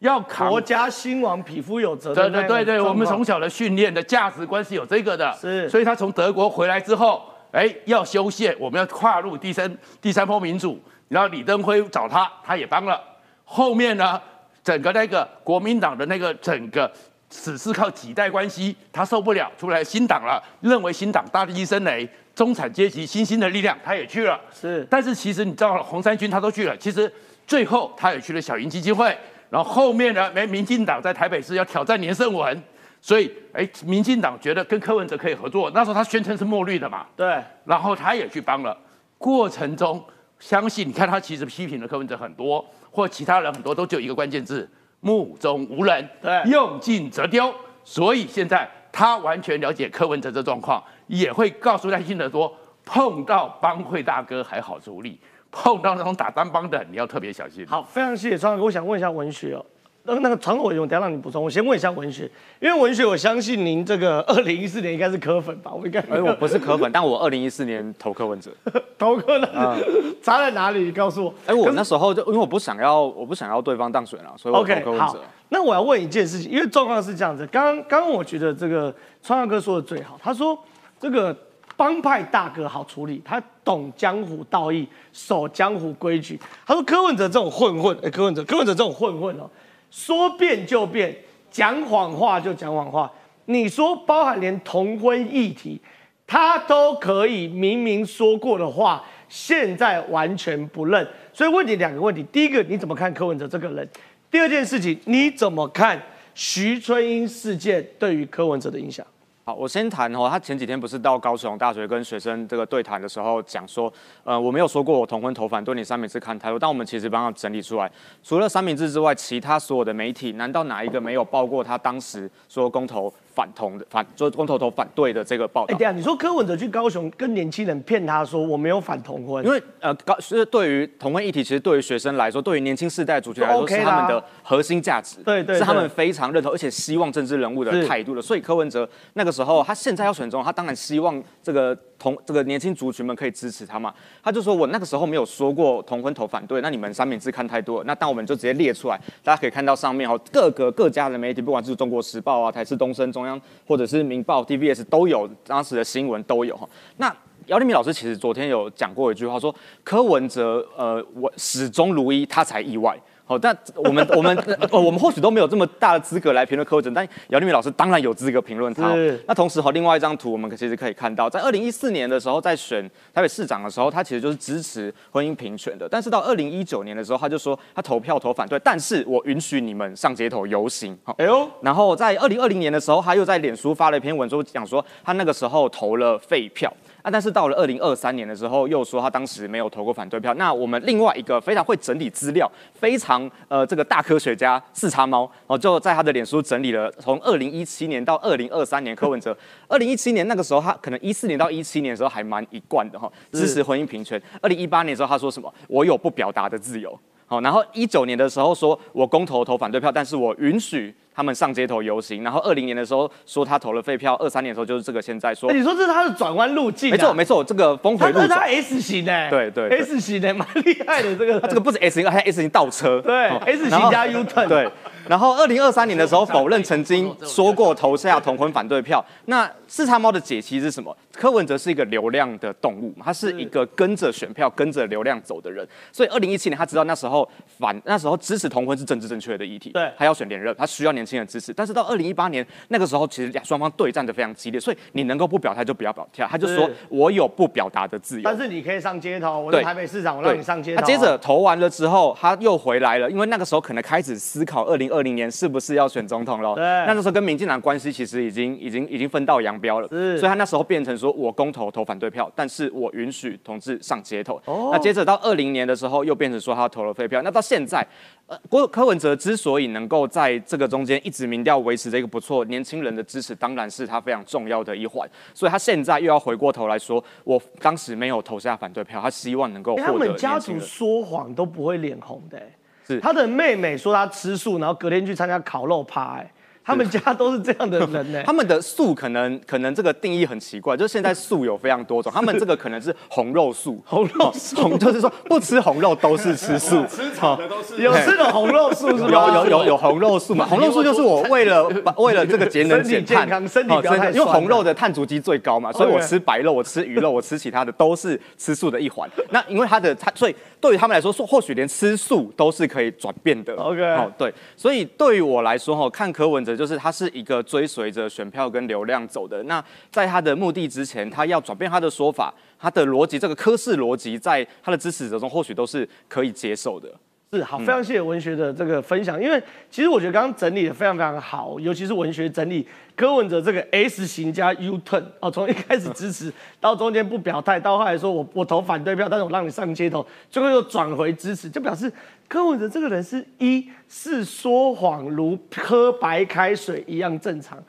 B: 要扛。
A: 国家兴亡，匹夫有责的
B: 对对对？对，我们从小的训练的价值观是有这个的，
A: 是。
B: 所以他从德国回来之后，哎，要修宪，我们要跨入第三第三波民主，然后李登辉找他，他也帮了。后面呢，整个那个国民党的那个整个只是靠几代关系，他受不了，出来新党了，认为新党大力生雷，中产阶级新兴的力量，他也去了。
A: 是，
B: 但是其实你知道，红三军他都去了，其实最后他也去了小英基金会，然后后面呢，没，民进党在台北市要挑战连胜文，所以哎，民进党觉得跟柯文哲可以合作，那时候他宣称是墨绿的嘛，
A: 对，
B: 然后他也去帮了，过程中相信你看他其实批评了柯文哲很多，或其他人很多，都只有一个关键字：目中无人，
A: 对
B: 用尽则丢。所以现在他完全了解柯文哲的状况，也会告诉赖清德说，碰到帮会大哥还好处理，碰到那种打单帮的，你要特别小心。
A: 好，非常谢谢张哥。我想问一下文学哦，那个那个常委员，我等一下让你补充。我先问一下文学，因为文学，我相信您这个 <laughs> 二零一四年应该是科粉吧？我应该
E: 哎，我不是科粉，但我二零一四年投柯文哲。<laughs>
A: 投科的
E: 啊
A: 差在哪里？你告诉我。
E: 哎，我那时候就因为我不想要，我不想要对方当选了，所以我投柯文哲。。
A: 那我要问一件事情，因为状况是这样子。刚刚刚刚我觉得这个川大哥说的最好，他说这个帮派大哥好处理，他懂江湖道义，守江湖规矩。他说柯文哲这种混混，哎，柯文哲柯文哲这种混混哦，说变就变，讲谎话就讲谎话。你说包含连同婚议题，他都可以明明说过的话，现在完全不认。所以问你两个问题：第一个，你怎么看柯文哲这个人？第二件事情，你怎么看徐春英事件对于柯文哲的影响？
E: 好，我先谈哦，他前几天不是到高雄大学跟学生这个对谈的时候讲说，呃，我没有说过我同婚投反对你三明治看太多，但我们其实帮他整理出来，除了三明治之外，其他所有的媒体，难道哪一个没有报过他当时说公投反同的反，就是光头头反对的这个报
A: 哎、
E: 道？
A: 等一下你说柯文哲去高雄跟年轻人骗他说我没有反同婚，
E: 因为呃，高是对于同婚议题，其实对于学生来说，对于年轻世代主角来说是他们的核心价值，
A: 对对对
E: 是他们非常认同，而且希望政治人物的态度的。所以柯文哲那个时候，他现在要选中，他当然希望这个同这个年轻族群们可以支持他嘛。他就说我那个时候没有说过同婚投反对，那你们三明治看太多了。那当我们就直接列出来，大家可以看到上面哦，各个各家的媒体，不管是中国时报啊、台视东升、中央或者是民报、TVS 都有当时的新闻都有哈。那姚立明老师其实昨天有讲过一句话，说柯文哲呃，我始终如一，他才意外。好，但我们我们呃 <laughs> 我们或许都没有这么大的资格来评论柯文哲，但姚立明老师当然有资格评论他哦。那同时哈，另外一张图我们其实可以看到，在二零一四年的时候，在选台北市长的时候，他其实就是支持婚姻平权的。但是到二零一九年的时候，他就说他投票投反对，但是我允许你们上街头游行。好，
A: 哎呦，
E: 然后在二零二零年的时候，他又在脸书发了一篇文说，讲说他那个时候投了废票。啊，但是到了二零二三年的时候，又说他当时没有投过反对票。那我们另外一个非常会整理资料、非常呃这个大科学家四叉猫哦，就在他的脸书整理了从二零一七年到二零二三年柯文哲。<laughs> 二零一七年那个时候，他可能一四年到一七年的时候还蛮一贯的哈，支持婚姻平权。二零一八年的时候，他说什么？我有不表达的自由。好，然后一九年的时候说我公投投反对票，但是我允许他们上街头游行。然后二零年的时候说他投了废票，二三年的时候就是这个现在说
A: 哎，你说这是他的转弯路径、啊？
E: 没错没错，这个峰回路转
A: 他这是他。S 型的、
E: 对对对
A: s 型的蛮厉害的这个。
E: 他这个不是 S 型，还 S 型倒车。
A: 对
E: 哦
A: S 型加 U turn
E: 对，然后二零二三年的时候否认曾经说过投下同婚反对票。那四叉猫的解析是什么？柯文哲是一个流量的动物，他是一个跟着选票、跟着流量走的人。所以二零一七年他知道那时候反那时候支持同婚是政治正确的议题，
A: 对
E: 他要选连任，他需要年轻人支持。但是到二零一八年那个时候，其实两双方对战的非常激烈，所以你能够不表态就不要表态，他就说我有不表达的自由。
A: 但是你可以上街头，我是
E: 对
A: 台北市长，我让你上街头。
E: 他接着投完了之后，他又回来了，因为那个时候可能开始思考二零二零年是不是要选总统了。
A: 对
E: 那那时候跟民进党关系其实已经已经已经分道扬镳了。
A: 是
E: 所以他那时候变成说我公投投反对票，但是我允许同志上街头。
A: 哦
E: 那接着到二零年的时候，又变成说他投了废票。那到现在，呃，郭柯文哲之所以能够在这个中间一直民调维持着一个不错，年轻人的支持当然是他非常重要的一环。所以他现在又要回过头来说，我当时没有投下反对票，他希望能够
A: 欸他
E: 获得
A: 们家族。说谎都不会脸红的、欸。
E: 是
A: 他的妹妹说他吃素，然后隔天去参加烤肉趴、欸。<laughs> 他们家都是这样的人呢。<laughs>
E: 他们的素可能可能这个定义很奇怪，就是现在素有非常多种，他们这个可能是红肉素，<laughs>
A: 红肉素
E: 红就是说不吃红肉都是吃素，
C: 吃草的都是
A: 有吃的红肉素是
E: 有
A: 吗？
E: 有有有有红肉素嘛？红肉素就是我为了把为了这个节能
A: 身体
E: 减碳
A: 健康身体不要
E: 哦因为红肉的碳足迹最高嘛，所以我吃白肉，我吃鱼肉，我吃其他的都是吃素的一环。那因为它的它，所以对于他们来说，说或许连吃素都是可以转变的。
A: OK
E: 哦，对，所以对于我来说，哈，看柯文哲就是他是一个追随着选票跟流量走的。那在他的目的之前，他要转变他的说法，他的逻辑，这个科室逻辑，在他的支持者中或许都是可以接受的。
A: 是好，非常谢谢文学的这个分享，因为其实我觉得刚刚整理的非常非常好，尤其是文学整理柯文哲这个 S 型加 U turn 哦，从一开始支持 <laughs> 到中间不表态，到后来说我我投反对票，但是我让你上街头，最后又转回支持，就表示柯文哲这个人是一是说谎如喝白开水一样正常，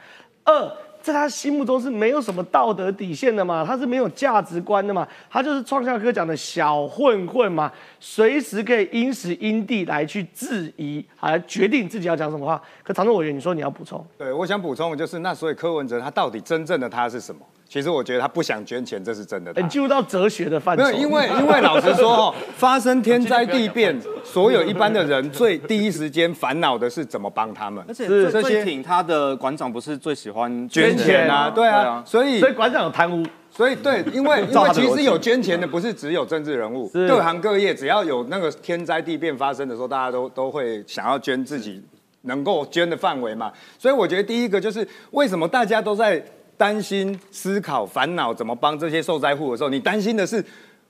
A: 二。在他心目中是没有什么道德底线的嘛，他是没有价值观的嘛，他就是创校科讲的小混混嘛，随时可以因时因地来去质疑，来决定自己要讲什么话。可常州委员，你说你要补充，
D: 对，我想补充的就是，那所以柯文哲他到底真正的他是什么？其实我觉得他不想捐钱，这是真的他。
A: 你进入到哲学的范畴。
D: 没有，因为 <laughs> 因为老实说哦，发生天灾地变，<laughs> 所有一般的人最第一时间烦恼的是怎么帮他们，
E: 而且
D: 这
E: 最最挺他的馆长不是最喜欢
D: 捐钱啊，对啊，所以
A: 所以馆长有贪污，
D: 所以对，<laughs> 因为因为其实有捐钱的不是只有政治人物，各行各业只要有那个天灾地变发生的时候，大家都都会想要捐自己能够捐的范围嘛。所以我觉得第一个就是为什么大家都在担心、思考、烦恼怎么帮这些受灾户的时候，你担心的是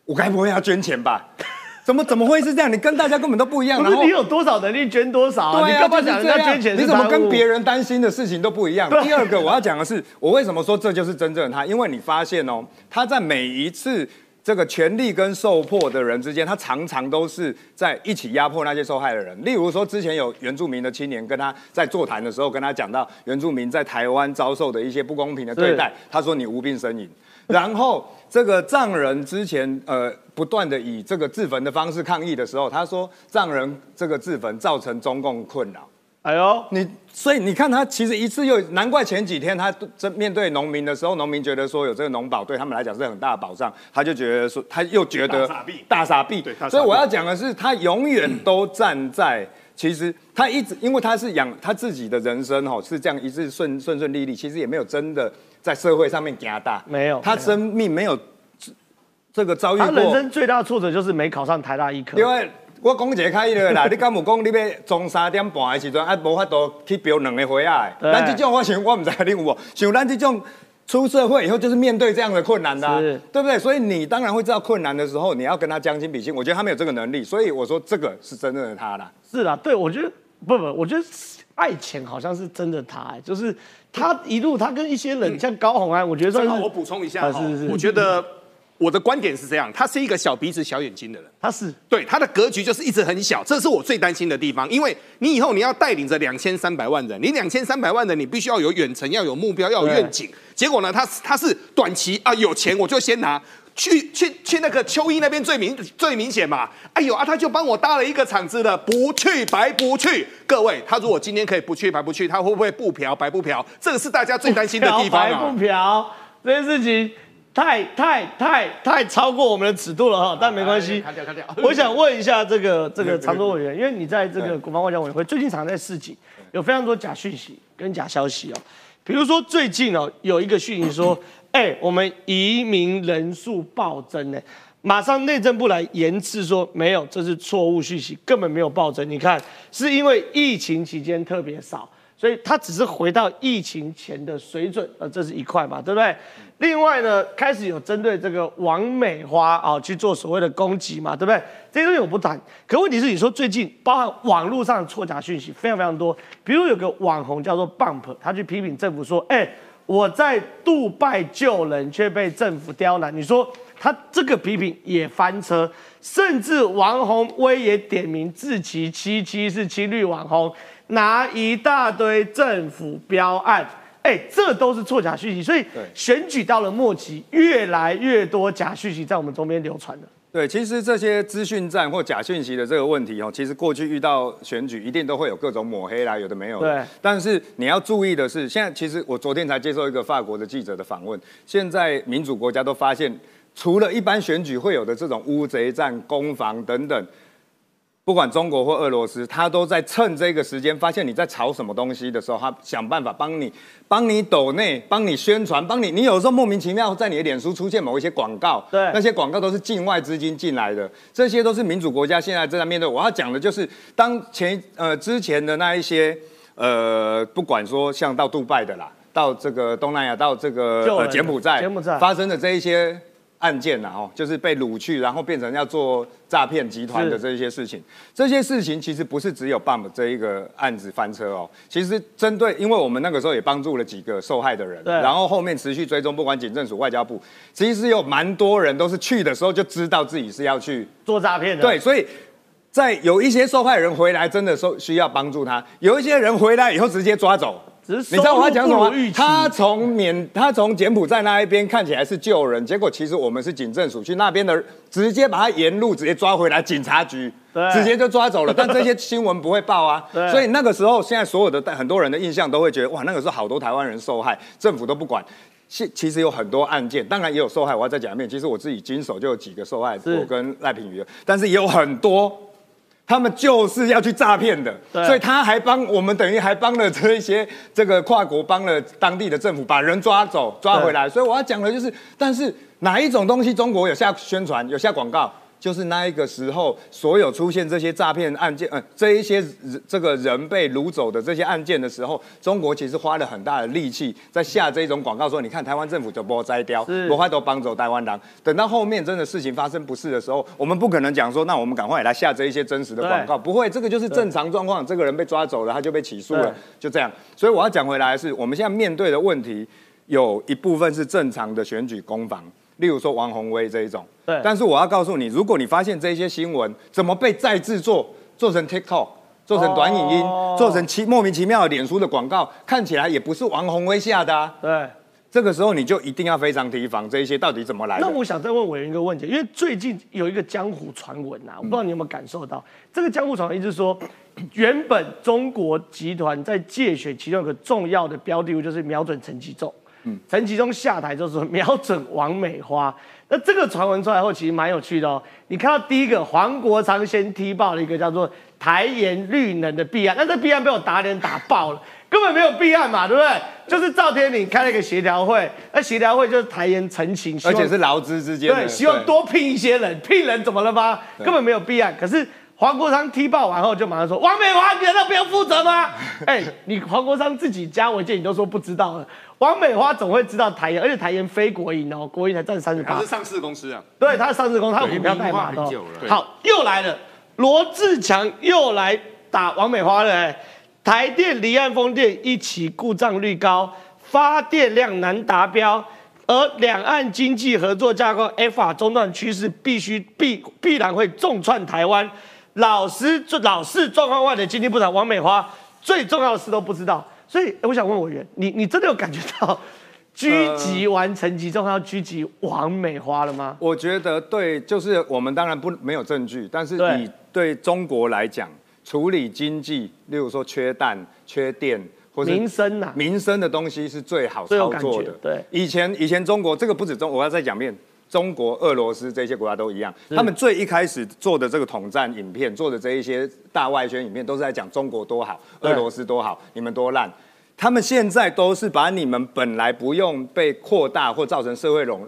D: 我该不会要捐钱吧？<laughs> 怎么怎么会是这样？你跟大家根本都不一样。
A: 不是你有多少能力捐多少啊？
D: 对啊，
A: 你干嘛讲人家捐钱是
D: 你怎么跟别人担心的事情都不一样？第二个我要讲的是，我为什么说这就是真正的他？因为你发现哦，他在每一次这个权力跟受迫的人之间，他常常都是在一起压迫那些受害的人。例如说，之前有原住民的青年跟他在座谈的时候，跟他讲到原住民在台湾遭受的一些不公平的对待，他说你无病呻吟。然后这个藏人之前呃不断的以这个自焚的方式抗议的时候，他说藏人这个自焚造成中共困扰。
A: 哎呦，
D: 你所以你看他其实一次又难怪前几天他这面对农民的时候，农民觉得说有这个农保对他们来讲是很大的保障，他就觉得说他又觉得
C: 大傻逼。
D: 大傻逼。所以我要讲的是，他永远都站在。其实他一直，因为他是养他自己的人生哦，是这样一直顺顺顺利利，其实也没有真的在社会上面加大，
A: 没有
D: 他生命没有这这个遭遇
A: 他人生最大的挫折就是没考上台大医科。
D: 因为我讲一个开的啦，<laughs> 你敢有讲你要从三点半的时阵，啊，无法度去标两个回啊
A: 对
D: 咱这种我想我唔知道你有无，像咱这种出社会以后就是面对这样的困难的、啊，对不对？所以你当然会知道困难的时候，你要跟他将心比心。我觉得他没有这个能力，所以我说这个是真正的他啦。
A: 是啦，对我觉得不不，我觉得爱钱好像是真的他、哎就是他一路他跟一些人、像高虹安，我觉得算是
C: 正好我补充一下哈
A: 啊是是是
C: 我觉得我的观点是这样，他是一个小鼻子小眼睛的人。
A: 他是
C: 对他的格局就是一直很小，这是我最担心的地方。因为你以后你要带领着两千三百万人，你两千三百万人，你必须要有远程，要有目标，要有愿景。结果呢，他他是短期啊，有钱我就先拿。去去去那个秋衣那边最明最明显嘛，哎呦啊，他就帮我搭了一个场子了，不去白不去。各位，他如果今天可以不去白不去，他会不会不嫖白不嫖？这个是大家最担心的地方 <laughs>
A: 白不。嫖这件事情太太太太超过我们的尺度了哈，但没关系。
B: 哎砍掉砍掉
A: 我想问一下这个 <laughs> 这个常州委员，因为你在这个国防外交委员会最近常在市井，有非常多假讯息跟假消息哦。比如说最近哦有一个讯息说，<laughs> 哎，我们移民人数暴增呢，马上内政部来严斥说没有，这是错误讯息，根本没有暴增。你看，是因为疫情期间特别少。所以它只是回到疫情前的水准，呃，这是一块嘛，对不对？另外呢，开始有针对这个王美花啊、去做所谓的攻击嘛，对不对？这些东西我不谈。可问题是，你说最近包含网络上的错假讯息非常非常多，比如有个网红叫做 Bump，他去批评政府说，哎，我在杜拜救人却被政府刁难，你说他这个批评也翻车，甚至王宏威也点名自其七七是青绿网红。拿一大堆政府标案，哎，这都是错假讯息，所以选举到了末期，越来越多假讯息在我们中间流传了。
D: 对，其实这些资讯战或假讯息的这个问题哦，其实过去遇到选举一定都会有各种抹黑啦，有的没有的。
A: 对。
D: 但是你要注意的是，现在其实我昨天才接受一个法国的记者的访问，现在民主国家都发现，除了一般选举会有的这种乌贼战、攻防等等。不管中国或俄罗斯，他都在趁这个时间，发现你在炒什么东西的时候，他想办法帮你、帮你抖内、帮你宣传、帮你。你有时候莫名其妙在你的脸书出现某一些广告，
A: 对，
D: 那些广告都是境外资金进来的，这些都是民主国家现在正在面对。我要讲的就是，当前呃之前的那一些呃，不管说像到杜拜的啦，到这个东南亚，到这个柬埔寨，
A: 柬埔寨
D: 发生的这一些。案件呐，哦，就是被掳去，然后变成要做诈骗集团的这一些事情。这些事情其实不是只有 BUM 这一个案子翻车哦，其实针对，因为我们那个时候也帮助了几个受害的人，然后后面持续追踪，不管警政署、外交部，其实有蛮多人都是去的时候就知道自己是要去
A: 做诈骗的。
D: 对，所以在有一些受害人回来，真的说需要帮助他；有一些人回来以后直接抓走。
A: 你
D: 知道我要讲什么？他从缅，他从柬埔寨那一边看起来是救人，结果其实我们是警政署去那边的，直接把他沿路直接抓回来，警察局直接就抓走了。<laughs> 但这些新闻不会报啊，所以那个时候，现在所有的很多人的印象都会觉得，哇，那个时候好多台湾人受害，政府都不管。其其实有很多案件，当然也有受害。我要再讲一遍，其实我自己经手就有几个受害，我跟赖品瑜，但是也有很多。他们就是要去诈骗的，所以他还帮我们，等于还帮了这一些这个跨国，帮了当地的政府把人抓走、抓回来。所以我要讲的就是，但是哪一种东西中国有下宣传、有下广告？就是那一个时候，所有出现这些诈骗案件，嗯，这一些这个人被掳走的这些案件的时候，中国其实花了很大的力气在下这种广告，说你看台湾政府就不摘雕，不快都帮走台湾狼。等到后面真的事情发生不是的时候，我们不可能讲说，那我们赶快来下这一些真实的广告，不会，这个就是正常状况。这个人被抓走了，他就被起诉了，就这样。所以我要讲回来是，我们现在面对的问题有一部分是正常的选举攻防。例如说王宏威这一种，
A: 对，
D: 但是我要告诉你，如果你发现这些新闻怎么被再制作，做成 TikTok，做成短影音，做成其莫名其妙的脸书的广告，看起来也不是王宏威下的啊，
A: 对，
D: 这个时候你就一定要非常提防这一些到底怎么来。
A: 那我想再问委员一个问题，因为最近有一个江湖传闻啊，我不知道你有没有感受到，这个江湖传闻一直说，<clears throat> 原本中国集团在借选其中有个重要的标的物就是瞄准陈吉仲。陈其中下台就是瞄准王美花，那这个传闻出来后，其实蛮有趣的哦。你看到第一个黄国昌先踢爆了一个叫做台盐绿能的弊案，那这弊案被我打脸打爆了，根本没有弊案嘛，对不对？就是赵天麟开了一个协调会，那协调会就是台盐澄清，
D: 而且是劳资之间，
A: 对，希望多聘一些人，聘人怎么了吗？根本没有弊案，可是。黄国昌踢爆完后，就马上说：“王美华，你难道不用负责吗？” <laughs> 哎，你黄国昌自己加文件，你都说不知道了。王美花总会知道台盐，而且台盐非国营哦，国营才占三十八。
C: 他是上市公司啊。
A: 对，他是上市公司，他有股票代码的。好，又来了，罗志强又来打王美花了。台电离岸风电一起故障率高，发电量难达标。而两岸经济合作架构 EFA 中断趋势，必须必必然会重创台湾。老师，老是状况外的经济部长王美花，最重要的事都不知道，所以我想问委员，你你真的有感觉到 <laughs> 狙击完成集中要狙击王美花了吗？
D: 我觉得对，就是我们当然不没有证据，但是以对中国来讲，处理经济，例如说缺蛋、缺电，或者
A: 民生呐，
D: 民生的东西是最好操作的。
A: 对，
D: 以前以前中国这个不止中，我要再讲遍。中国、俄罗斯这些国家都一样，他们最一开始做的这个统战影片，做的这一些大外宣影片，都是在讲中国多好，俄罗斯多好，你们多烂。他们现在都是把你们本来不用被扩大或造成社会垄。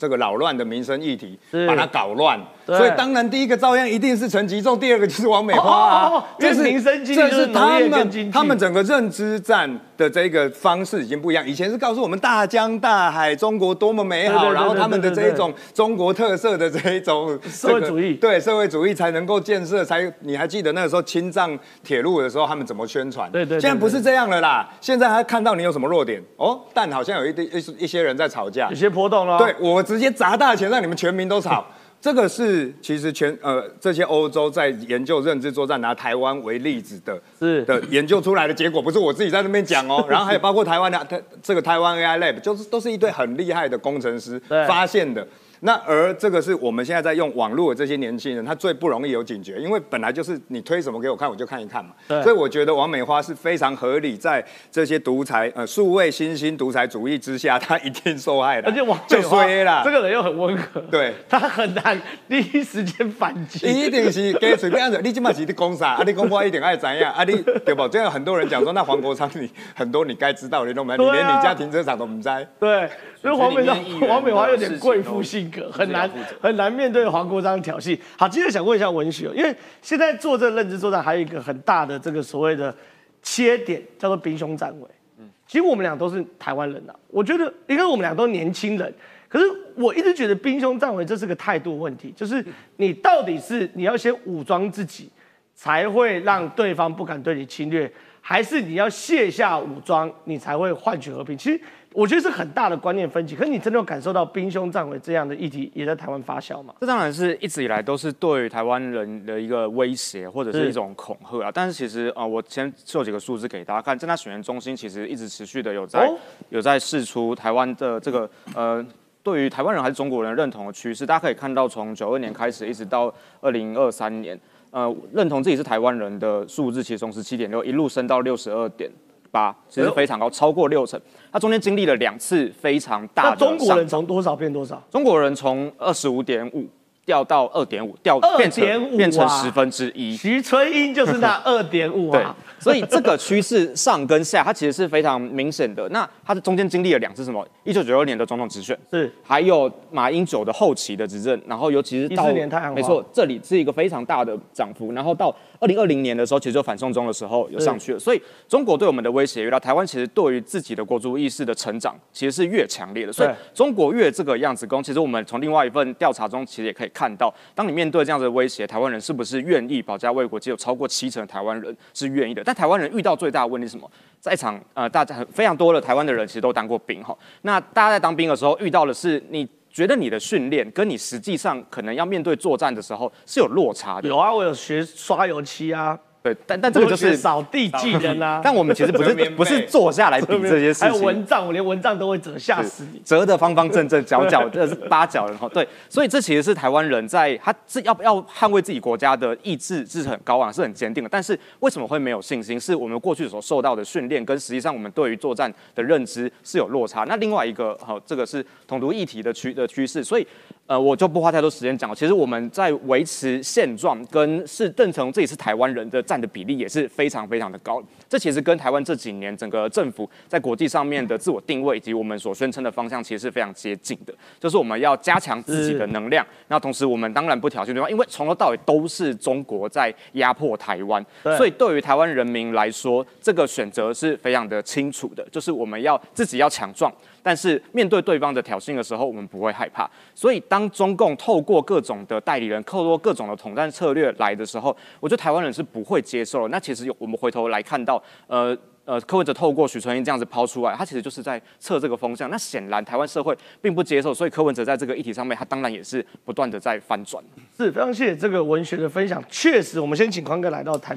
D: 这个扰乱的民生议题，把它搞乱，所以当然第一个照样一定是陈吉仲，第二个就是王美花啊。
A: 这是民生经济，这是
D: 他们他们整个认知战的这个方式已经不一样。以前是告诉我们大江大海，中国多么美好，然后他们的这一种中国特色的这一种
A: 社会主义，
D: 对社会主义才能够建设。才你还记得那个时候青藏铁路的时候，他们怎么宣传？
A: 对对。
D: 现在不是这样了啦，现在他看到你有什么弱点哦，但好像有一堆一一些人在吵架，
A: 有些波动了。
D: 对我。直接砸大钱让你们全民都炒，<laughs> 这个是其实全呃这些欧洲在研究认知作战，拿台湾为例子的，
A: 是
D: 的研究出来的结果，不是我自己在那边讲哦。<laughs> 然后还有包括台湾的台这个台湾 AI Lab，就是都是一堆很厉害的工程师发现的。那而这个是我们现在在用网络的这些年轻人，他最不容易有警觉，因为本来就是你推什么给我看，我就看一看嘛。所以我觉得王美花是非常合理，在这些独裁呃数位新兴独裁主义之下，他一定受害的。
A: 而且王
D: 就
A: 美花
D: 衰啦，
A: 这个人又很温和，
D: 对
A: 他很难第一时间反击。
D: 一定是给随便按照，你今嘛是你讲啥，啊你讲我一定爱怎样，啊你对不？这样很多人讲说，那黄国昌你很多你该知道的你都没，你连你家停车场都不知道。
A: 对，所以黄美
E: 里面议员
A: 黄美华有点贵妇性格，很难很难面对黄国章挑衅。好，接着想问一下文学，因为现在做这个认知作战，还有一个很大的这个所谓的切点，叫做兵凶战危。嗯，其实我们俩都是台湾人啊、我觉得，因为我们俩都年轻人，可是我一直觉得兵凶战危这是个态度问题，就是你到底是你要先武装自己，才会让对方不敢对你侵略，还是你要卸下武装，你才会换取和平？其实我觉得是很大的观念分歧。可是你真的有感受到兵凶战危这样的议题也在台湾发酵吗？
E: 这当然是一直以来都是对于台湾人的一个威胁或者是一种恐吓啊。但是其实啊、呃我先秀几个数字给大家看，正大选员中心其实一直持续的有在、
A: 哦
E: 有在试出台湾的这个呃。对于台湾人还是中国人认同的趋势，大家可以看到，从九二年开始一直到二零二三年，呃，认同自己是台湾人的数字其实从十七点六一路升到六十二点八，其实非常高，超过六成。它中间经历了两次非常大的
A: 中国人从多少变多少？
E: 中国人从二十五点五掉到二点五，掉变成
A: 2.5
E: 变成
A: 啊
E: 十分之一。
A: 徐春英就是那二点五啊。，
E: 所以这个趋势上跟下，它其实是非常明显的。那它的中间经历了两次什么？一九九六年的总统直选，
A: 是
E: 还有马英九的后期的执政，然后尤其是到
A: 14年太阳花
E: 没错，这里是一个非常大的涨幅。然后到二零二零年的时候，其实就反送中的时候有上去了。所以中国对我们的威胁越大，台湾其实对于自己的国族意识的成长其实是越强烈的。所以中国越这个样子攻，其实我们从另外一份调查中其实也可以看到，当你面对这样子的威胁，台湾人是不是愿意保家卫国？只有超过七成的台湾人是愿意的。但台湾人遇到最大的问题是什么？在场呃，大家非常多的台湾的人其实都当过兵哈。那大家在当兵的时候遇到的是你。觉得你的训练跟你实际上可能要面对作战的时候是有落差的，
A: 有啊，我有学刷油漆啊，
E: 对，但但这个就是
A: 扫地技能啊。<laughs>
E: 但我们其实不是 <laughs> 不是坐下来比这些事情
A: 还有，蚊帐，我连蚊帐都会折，吓死你。
E: 折的方方正正，角角这是八角，然后对，所以这其实是台湾人在他是要要捍卫自己国家的意志是很高昂，是很坚定的。但是为什么会没有信心？是我们过去所受到的训练跟实际上我们对于作战的认知是有落差。那另外一个好、这个是统独议题的趋的趋势，所以呃我就不花太多时间讲了。其实我们在维持现状跟是邓成自己是台湾人的占的比例也是非常非常的高。这其实跟台湾这几年整个政府在国际上面的自我定位以及我们所宣称的方向，其实是非常接近的。就是我们要加强自己的能量，那同时我们当然不挑衅对方，因为从头到尾都是中国在压迫台湾，所以对于台湾人民来说，这个选择是非常的清楚的，就是我们要自己要强壮。但是面对对方的挑衅的时候，我们不会害怕。所以当中共透过各种的代理人，透过各种的统战策略来的时候，我觉得台湾人是不会接受。那其实有我们回头来看到，呃。呃，柯文哲透过许春英这样子抛出来，他其实就是在测这个风向。那显然台湾社会并不接受，所以柯文哲在这个议题上面，他当然也是不断的在翻转。
A: 是非常谢谢这个文学的分享。确实，我们先请宽哥来到台，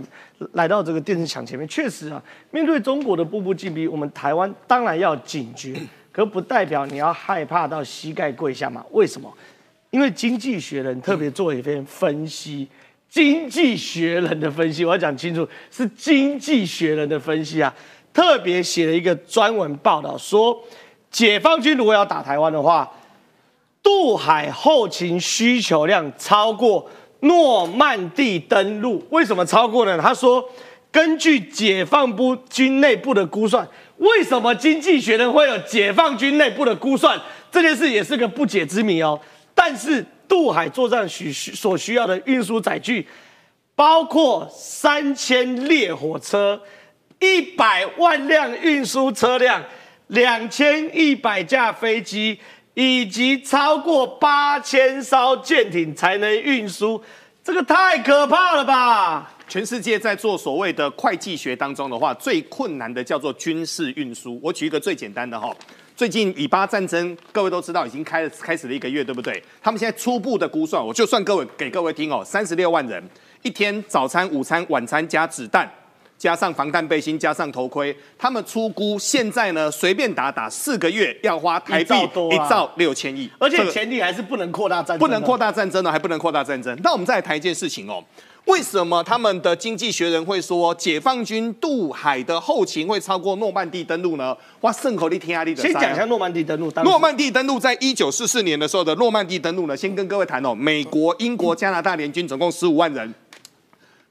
A: 来到这个电视墙前面。确实啊，面对中国的步步进逼，我们台湾当然要警觉，可不代表你要害怕到膝盖跪下嘛？为什么？因为《经济学人》特别做了一篇分析，《经济学人》的分析，我要讲清楚，是《经济学人》的分析啊，特别写了一个专文报道说，解放军如果要打台湾的话，渡海后勤需求量超过诺曼底登陆，为什么超过呢？他说，根据解放部军内部的估算，为什么经济学人会有解放军内部的估算？这件事也是个不解之谜哦。但是渡海作战需需所需要的运输载具，包括三千列火车、一百万辆运输车辆、两千一百架飞机，以及超过八千艘舰艇才能运输，这个太可怕了吧！
C: 全世界在做所谓的会计学当中的话，最困难的叫做军事运输。我举一个最简单的哈，最近以巴战争，各位都知道已经开了开始了一个月，对不对？他们现在初步的估算，我就算各位给各位听哦，三十六万人一天早餐、午餐、晚餐加子弹，加上防弹背心，加上头盔，他们出估现在呢随便打打四个月要花台币
A: 一兆多啊
C: 一兆六千亿，
A: 而且
C: 这个
A: 前提还是不能扩大战争，
C: 不能扩。大战争呢，还不能扩大战争。那我们再来谈一件事情哦，为什么他们的经济学人会说解放军渡海的后勤会超过诺曼底登陆呢？哇，顺口利天压力的。
A: 先讲一下诺曼底登陆。
C: 诺曼底登陆在一九四四年的时候的诺曼底登陆呢，先跟各位谈哦，美国、英国、加拿大联军总共十五万人，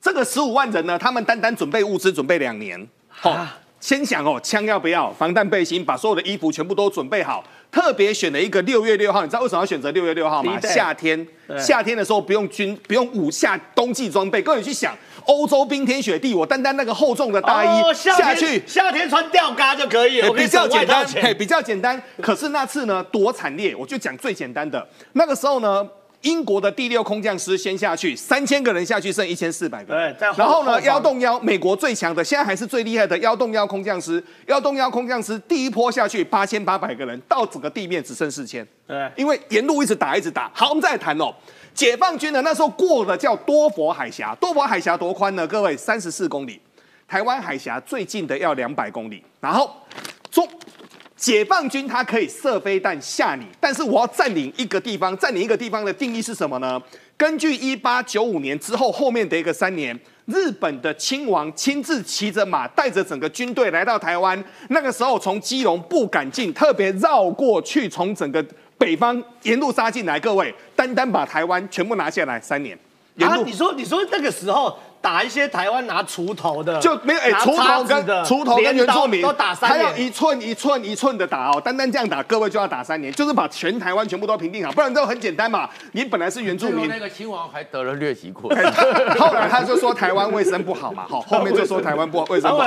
C: 这个十五万人呢，他们单单准备物资准备两年，好、先想哦，枪要不要？防弹背心，把所有的衣服全部都准备好。特别选了一个六月六号，你知道为什么要选择六月六号吗？夏天，夏天的时候不用军，不用午夏冬季装备。各位去想，欧洲冰天雪地，我单单那个厚重的大衣、下去，
A: 夏天穿吊嘎就可以了，
C: 比较简单，比较简单。可是那次呢，多惨烈！我就讲最简单的。那个时候呢，英国的第六空降师先下去，三千个人下去，剩一千四百个人。
A: 对
C: 然后呢，幺洞幺，美国最强的，现在还是最厉害的幺洞幺空降师。幺洞幺空降师第一波下去八千八百个人，到整个地面只剩四千。
A: 对
C: 因为沿路一直打，一直打。好，我们再来谈哦。解放军呢，那时候过的叫多佛海峡，多佛海峡多宽呢？各位，三十四公里。台湾海峡最近的要两百公里，然后中解放军它可以射飞弹吓你，但是我要占领一个地方，占领一个地方的定义是什么呢？根据一八九五年之后后面的一个三年，日本的亲王亲自骑着马，带着整个军队来到台湾，那个时候从基隆不敢进，特别绕过去，从整个北方沿路杀进来，各位单单把台湾全部拿下来三年，沿
A: 啊，你说你说那个时候打一些台湾拿锄头的，
C: 就没有哎，
A: 拿
C: 锄头跟锄头跟原住民
A: 都打三
C: 还有
A: 年，
C: 一寸一寸一寸的打哦，单单这样打，各位就要打三年，就是把全台湾全部都平定好，不然都很简单嘛。你本来是原住民，
B: 那个亲王还得了疟疾过。<laughs>
C: 后来他就说台湾卫生不好嘛，好，后面就说台湾不好卫生不好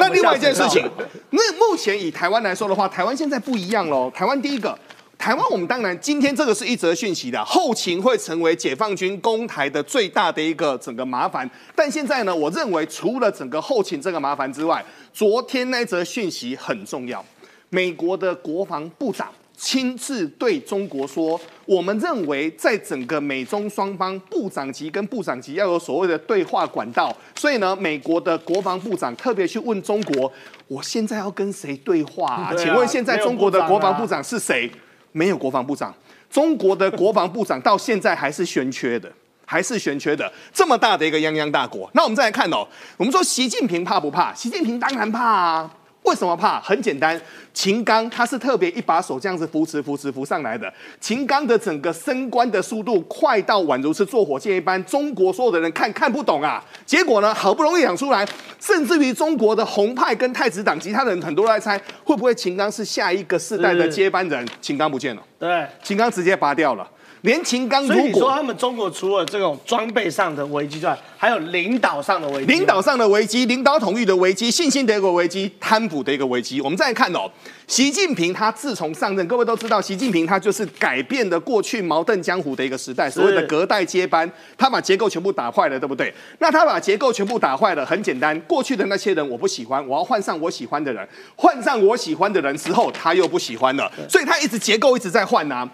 C: 那另外一件事情，那目前以台湾来说的话，台湾现在不一样喽。台湾第一个。台湾，我们当然今天这个是一则讯息的，后勤会成为解放军攻台的最大的一个整个麻烦。但现在呢，我认为除了整个后勤这个麻烦之外，昨天那则讯息很重要。美国的国防部长亲自对中国说：“我们认为在整个美中双方部长级跟部长级要有所谓的对话管道，所以呢，美国的国防部长特别去问中国：我现在要跟谁对话、请问现在中国的国防部
A: 长
C: 是谁？没有国防部长，中国的国防部长到现在还是悬缺的。<laughs> ”还是悬缺的，这么大的一个泱泱大国。那我们再来看哦，我们说习近平怕不怕？习近平当然怕啊。为什么怕？很简单，秦刚他是特别一把手这样子扶持、扶持、扶上来的。秦刚的整个升官的速度快到宛如是坐火箭一般，中国所有的人看看不懂啊。结果呢，好不容易养出来，甚至于中国的红派跟太子党其他人很多都在猜，会不会秦刚是下一个世代的接班人？秦刚不见了，
A: 对。
C: 秦刚直接拔掉了。连秦刚如果
A: 所以你说他们中国除了这种装备上的危机之外，还有领导上的危机。
C: 领导上的危机、领导统御的危机、信心的一个危机、贪腐的一个危机。我们再来看哦，习近平他自从上任，各位都知道，习近平他就是改变了过去矛盾江湖的一个时代，所谓的隔代接班，他把结构全部打坏了，对不对？那他把结构全部打坏了，很简单，过去的那些人我不喜欢，我要换上我喜欢的人，换上我喜欢的人之后，他又不喜欢了，所以他一直结构一直在换啊。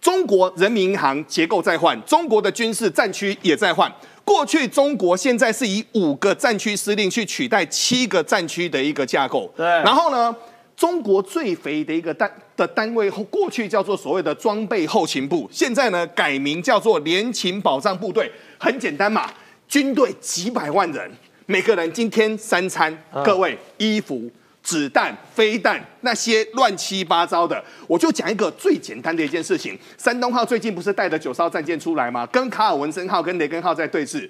C: 中国人民银行结构在换，中国的军事战区也在换。过去中国现在是以五个战区司令去取代七个战区的一个架构。
A: 对
C: 然后呢，中国最肥的一个单的单位后，过去叫做所谓的装备后勤部，现在呢改名叫做联勤保障部队。很简单嘛，军队几百万人，每个人今天三餐，各位衣服。子弹、飞弹那些乱七八糟的，我就讲一个最简单的一件事情。山东号最近不是带着九艘战舰出来吗？跟卡尔文森号、跟雷根号在对峙。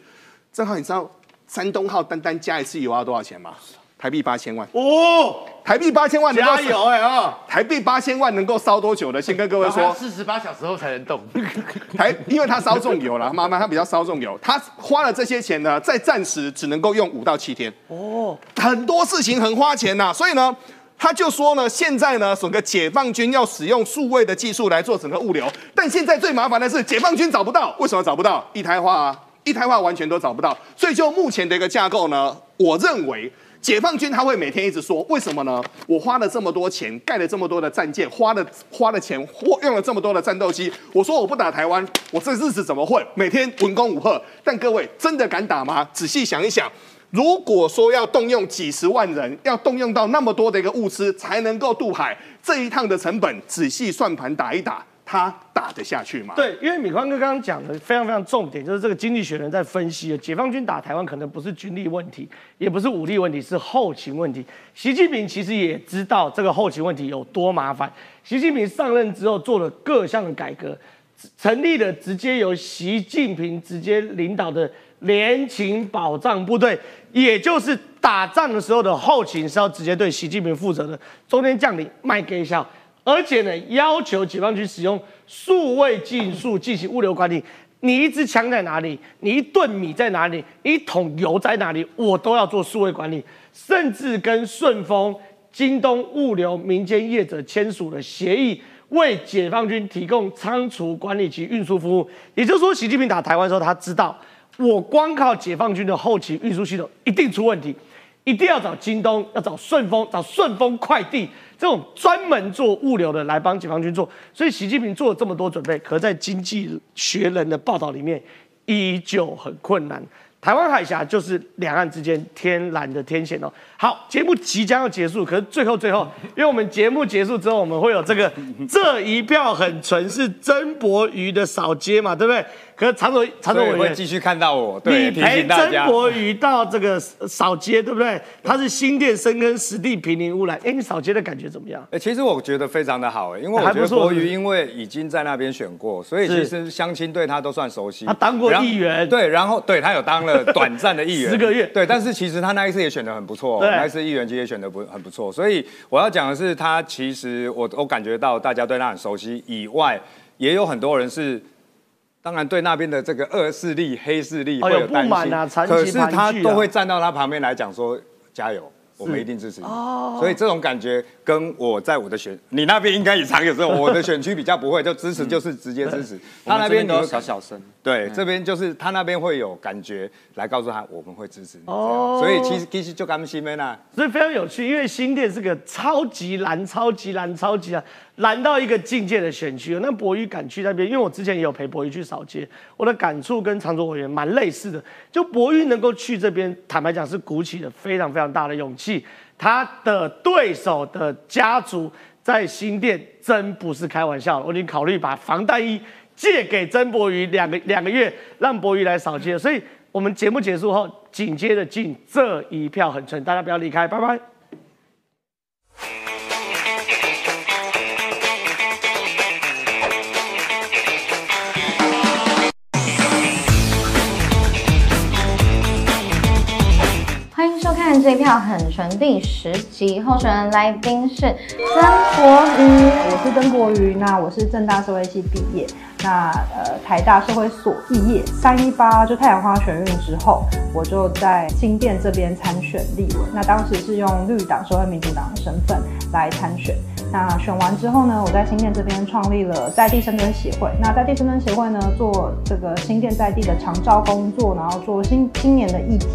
C: 正好你知道山东号单单加一次油要多少钱吗？台币八千万。
A: 哦，
C: 台币八千万能够
A: 加油哎啊！
C: 台币八千万能够烧多久呢？先跟各位说，
B: 四十八小时后才能动。<laughs>
C: 台因为它烧重油了，<laughs> 妈妈它比较烧重油，它花了这些钱呢，在暂时只能够用五到七天。
A: 哦，
C: 很多事情很花钱呐、所以呢，他就说呢，现在呢，整个解放军要使用数位的技术来做整个物流，但现在最麻烦的是解放军找不到，为什么找不到？一胎化啊，一胎化完全都找不到，所以就目前的一个架构呢，我认为。解放军他会每天一直说，为什么呢？我花了这么多钱，盖了这么多的战舰，花了花了钱，或用了这么多的战斗机。我说我不打台湾，我这日子怎么混？每天文攻武吓。但各位真的敢打吗？仔细想一想，如果说要动用几十万人，要动用到那么多的一个物资才能够渡海，这一趟的成本，仔细算盘打一打，他打得下去吗？
A: 对，因为米宽哥刚刚讲的非常非常重点，就是这个经济学人在分析，解放军打台湾可能不是军力问题，也不是武力问题，是后勤问题。习近平其实也知道这个后勤问题有多麻烦。习近平上任之后做了各项的改革，成立了直接由习近平直接领导的联勤保障部队，也就是打仗的时候的后勤是要直接对习近平负责的，中间将领卖给笑。而且呢，要求解放军使用数位技术进行物流管理。你一支枪在哪里？你一吨米在哪里？一桶油在哪里？我都要做数位管理，甚至跟顺丰、京东物流民间业者签署了协议，为解放军提供仓储管理及运输服务。也就是说，习近平打台湾的时候，他知道我光靠解放军的后勤运输系统一定出问题，一定要找京东，要找顺丰，找顺丰快递。这种专门做物流的来帮解放军做，所以习近平做了这么多准备，可在经济学人的报道里面依旧很困难。台湾海峡就是两岸之间天然的天险哦。好，节目即将要结束，可是最后最后，因为我们节目结束之后，我们会有这个这一票很纯是曾博瑜的扫街嘛，对不对？可是常总常总委员
D: 会继续看到我，
A: 你陪曾博瑜到这个扫街，对不对？他是新店深耕实地平林污染，哎，你扫街的感觉怎么样？
D: 哎，其实我觉得非常的好，哎，因为我觉得博瑜因为已经在那边选过，所以其实相亲对他都算熟悉。
A: 他当过议员，
D: 对，然后对他有当了 <laughs> 短暂的议员，
A: 十个月，
D: 对，但是其实他那一次也选的很不错，那一次议员其实也选的不很不错，所以我要讲的是，他其实我我感觉到大家对他很熟悉，以外也有很多人是。当然，对那边的这个恶势力、黑势力会有担心，可是他都会站到他旁边来讲说：“加油，我们一定支持你。”所以这种感觉。跟我在我的选，你那边应该也常有这种，我的选区比较不会，就支持就是直接支持。<laughs>
E: 他那边有小小声，
D: 对，这边就是他那边会有感觉来告诉他我们会支持你。哦，所以其实其实就他们新边啊，
A: 所以非常有趣，因为新店是个超级蓝、超级蓝、超级蓝，蓝到一个境界的选区。那博宇敢去那边，因为我之前也有陪博宇去扫街，我的感触跟常州委员蛮类似的。就博宇能够去这边，坦白讲是鼓起了非常非常大的勇气。他的对手的家族在新店真不是开玩笑，我已经考虑把防弹衣借给曾博宇两个两个月，让博宇来扫街。所以，我们节目结束后，紧接着进这一票很纯，大家不要离开，拜拜。
L: 这一票很纯，第十集候选人来宾是曾国瑜，
M: 我是曾国瑜，那我是正大社会系毕业，那呃台大社会所毕业，三一八就太阳花学运之后，我就在新店这边参选立委，那当时是用绿党社会民主党的身份来参选。那选完之后呢，我在新店这边创立了在地生根协会。那在地生根协会呢，做这个新店在地的长照工作，然后做新青年的议题。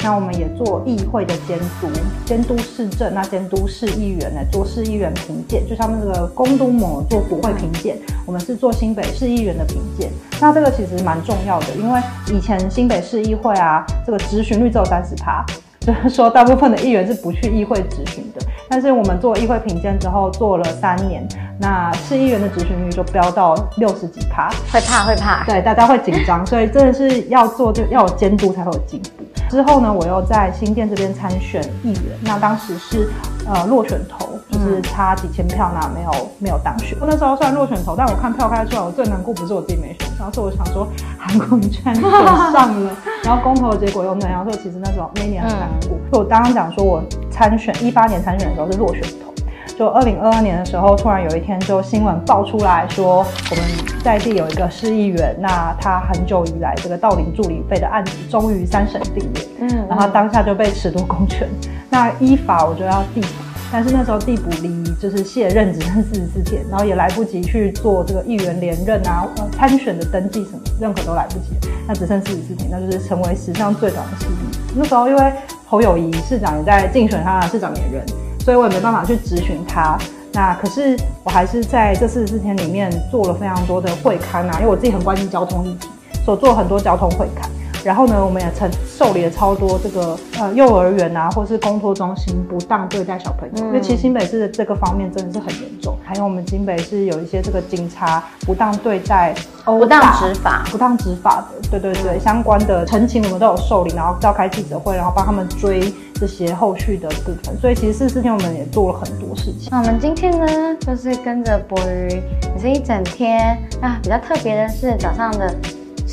M: 那我们也做议会的监督，监督市政，那监督市议员来做市议员评鉴，就像那个公都某做国会评鉴，我们是做新北市议员的评鉴。那这个其实蛮重要的，因为以前新北市议会啊，这个执行率只有三十趴。就 <laughs> 是说，大部分的议员是不去议会质询的。但是我们做议会评鉴之后，做了三年，那市议员的质询率就飙到六十几趴，
L: 会怕会怕，
M: 对，大家会紧张，所以真的是要做就要有监督才会有进步。之后呢，我又在新店这边参选议员，那当时是呃落选头，就是差几千票呢，没有没有当选。我那时候算落选头，但我看票开出来，我最难过不是我自己没选上，是我想说韩国瑜居然选上了，<laughs> 然后公投的结果又那样，所以其实那时候那年很难过。我刚刚讲说我参选一八年参选的时候是落选头。就二零二二年的时候，突然有一天就新闻爆出来说，我们在地有一个市议员，那他很久以来这个盗领助理费的案子终于三审定谳，嗯，然后当下就被褫夺公权。那依法我就要递补，但是那时候递补离就是卸任只剩四十四天，然后也来不及去做这个议员连任啊，参选的登记什么，任何都来不及。那只剩四十四天，那就是成为史上最短的市议。那时候因为侯友谊市长也在竞选他的市长连任。所以我也没办法去咨询他。那可是我还是在这四十四天里面做了非常多的会刊啊，因为我自己很关心交通议题，所以做很多交通会刊。然后呢，我们也曾受理了超多这个呃幼儿园啊，或是公托中心不当对待小朋友，因为其实新北市的这个方面真的是很严重。还有我们新北市有一些这个警察不当对待、
L: 不当执法、
M: 不当执法的，对对对，相关的陈情我们都有受理，然后召开记者会，然后帮他们追这些后续的部分。所以其实四四天我们也做了很多事情。
L: 那我们今天呢，就是跟着博宇也是一整天。那比较特别的是早上的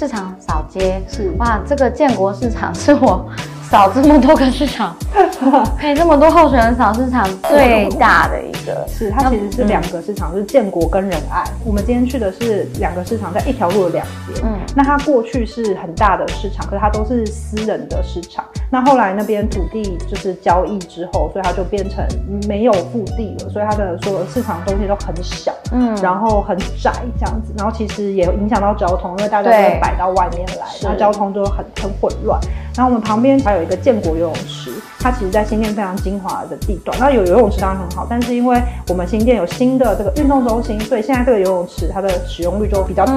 L: 市场扫街，
M: 是
L: 哇，这个建国市场是我。扫这么多个市场，<laughs> 配这么多候选人扫市场最大的一个，
M: 是它其实是两个市场，是建国跟仁爱。我们今天去的是两个市场，在一条路的两边。嗯，那它过去是很大的市场，可是它都是私人的市场。那后来那边土地就是交易之后，所以它就变成没有腹地了，所以它的所有市场东西都很小，嗯，然后很窄这样子，然后其实也影响到交通，因为大家都摆到外面来，那交通就很很混乱。然后我们旁边还有一个建国游泳池，它其实在新店非常精华的地段。那有游泳池当然很好，但是因为我们新店有新的这个运动中心，所以现在这个游泳池它的使用率就比较低。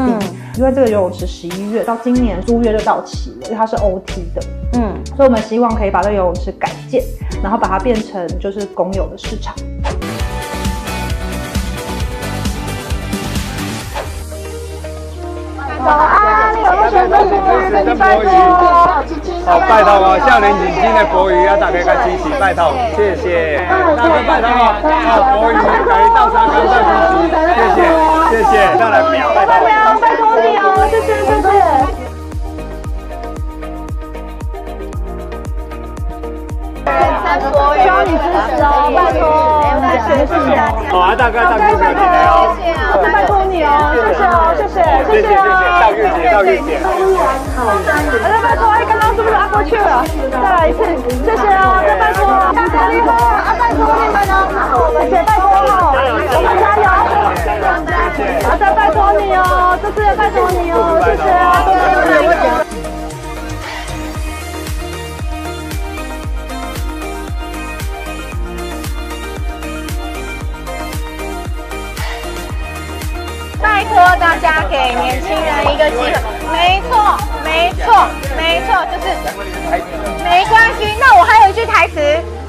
M: 因为这个游泳池十一月到今年租约就到期了，因为它是 OT 的。嗯，所以我们希望可以把这个游泳池改建，然后把它变成就是公有的市场。
N: 早拜托，
D: 好拜托哦，少年人今的博鱼啊，大家个支持拜托，谢谢，大家拜托哦，好博鱼，可以到沙冈再支持，谢谢，谢谢，再来表，拜托，
N: 需要你支持哦，拜托，谢谢。
D: 好啊，大哥，大哥，谢谢。
N: 哦，谢。谢，拜托你哦，谢。谢哦，谢谢，谢谢。哦，
D: 到月姐，到月姐。
N: 再拜托，哎，刚刚是不是阿过去了？再来一次，谢谢。哦，再拜托，大家厉害，啊，拜托你们哦，谢谢，拜托哦，我们加油，啊，再拜托你哦，这次拜托你哦，谢谢，谢谢。拜托大家给年轻人一个机会，没错，没错，没错，就是没关系。那我还有一句台词，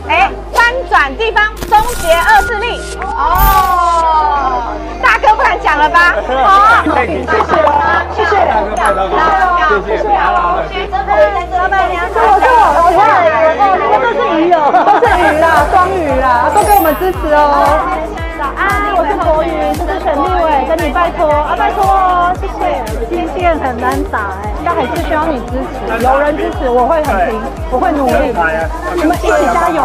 N: 哎，翻转地方，终结恶势力。哦，大哥不敢讲了吧？好，谢谢，谢谢，谢谢，谢谢，老板娘，是我，是我，我哦，你们都是鱼哦，都是鱼啦，双鱼啦，都给我们支持哦。早安，我是国瑜，这是陈立伟，跟你拜托啊，拜托哦，谢。谢。今天很难打哎，但还是需要你支持，有人支持我会很拼，我会努力，你们一起加油。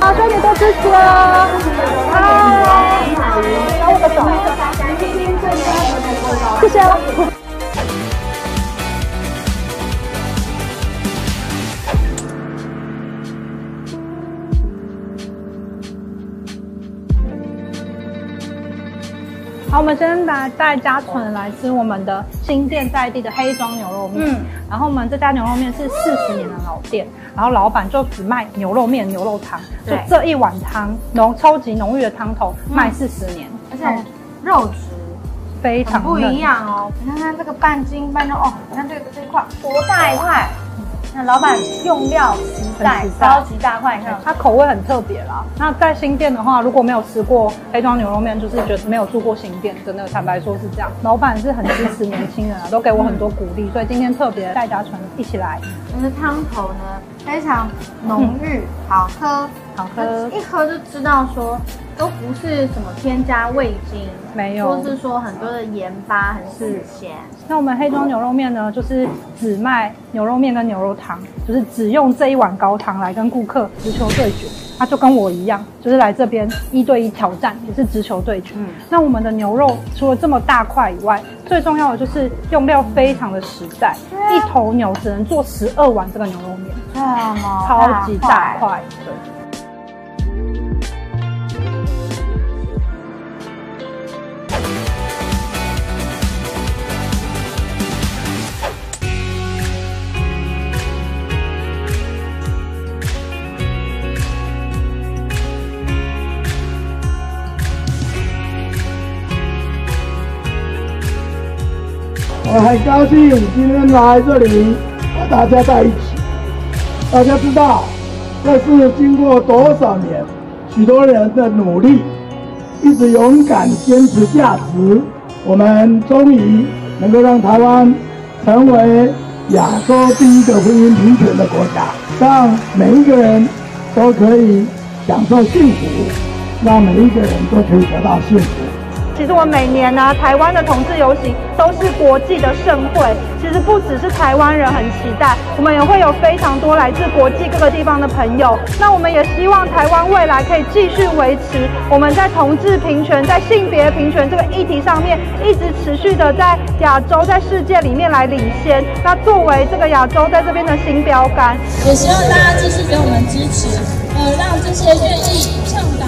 N: 好，谢谢。多支持哦。嗨，拿我的手，谢谢。好，我们先来带家纯来吃我们的新店在地的黑庄牛肉面。嗯，然后我们这家牛肉面是四十年的老店，然后老板就只卖牛肉面、牛肉汤，就这一碗汤浓、超级浓郁的汤头卖四十年，
L: 而且肉质
M: 非常
L: 不一样哦。你看看这个半斤半肉哦，你看这个这一块多大一块。那老板用料实在，超级大块，你看
M: 它口味很特别啦。那在新店的话，如果没有吃过黑庄牛肉面，就是觉得没有住过新店，真的坦白说是这样。老板是很支持年轻人啊，都给我很多鼓励，所以今天特别带家纯一起来。
L: 我们的汤头呢非常浓郁，好喝，
M: 好喝，
L: 一喝就知道说。都不是什么添加味精，
M: 没有，
L: 都是说很多的盐巴，很是咸。
M: 那我们黑庄牛肉面呢，就是只卖牛肉面跟牛肉汤，就是只用这一碗高汤来跟顾客直球对决。他就跟我一样，就是来这边一对一挑战，也是直球对决。嗯，那我们的牛肉除了这么大块以外，最重要的就是用料非常的实在，一头牛只能做十二碗这个牛肉面，
L: 这么
M: 超级大块，对。
O: 我很高兴今天来这里和大家在一起。大家知道，这是经过多少年，许多人的努力，一直勇敢坚持价值，我们终于能够让台湾成为亚洲第一个婚姻平权的国家，让每一个人都可以享受幸福，让每一个人都可以得到幸福。
M: 其实我每年呢，台湾的同志游行都是国际的盛会。其实不只是台湾人很期待，我们也会有非常多来自国际各个地方的朋友。那我们也希望台湾未来可以继续维持我们在同志平权、在性别平权这个议题上面，一直持续的在亚洲、在世界里面来领先。那作为这个亚洲在这边的新标杆，
P: 也希望大家继续给我们支持，呃，让这些愿意倡导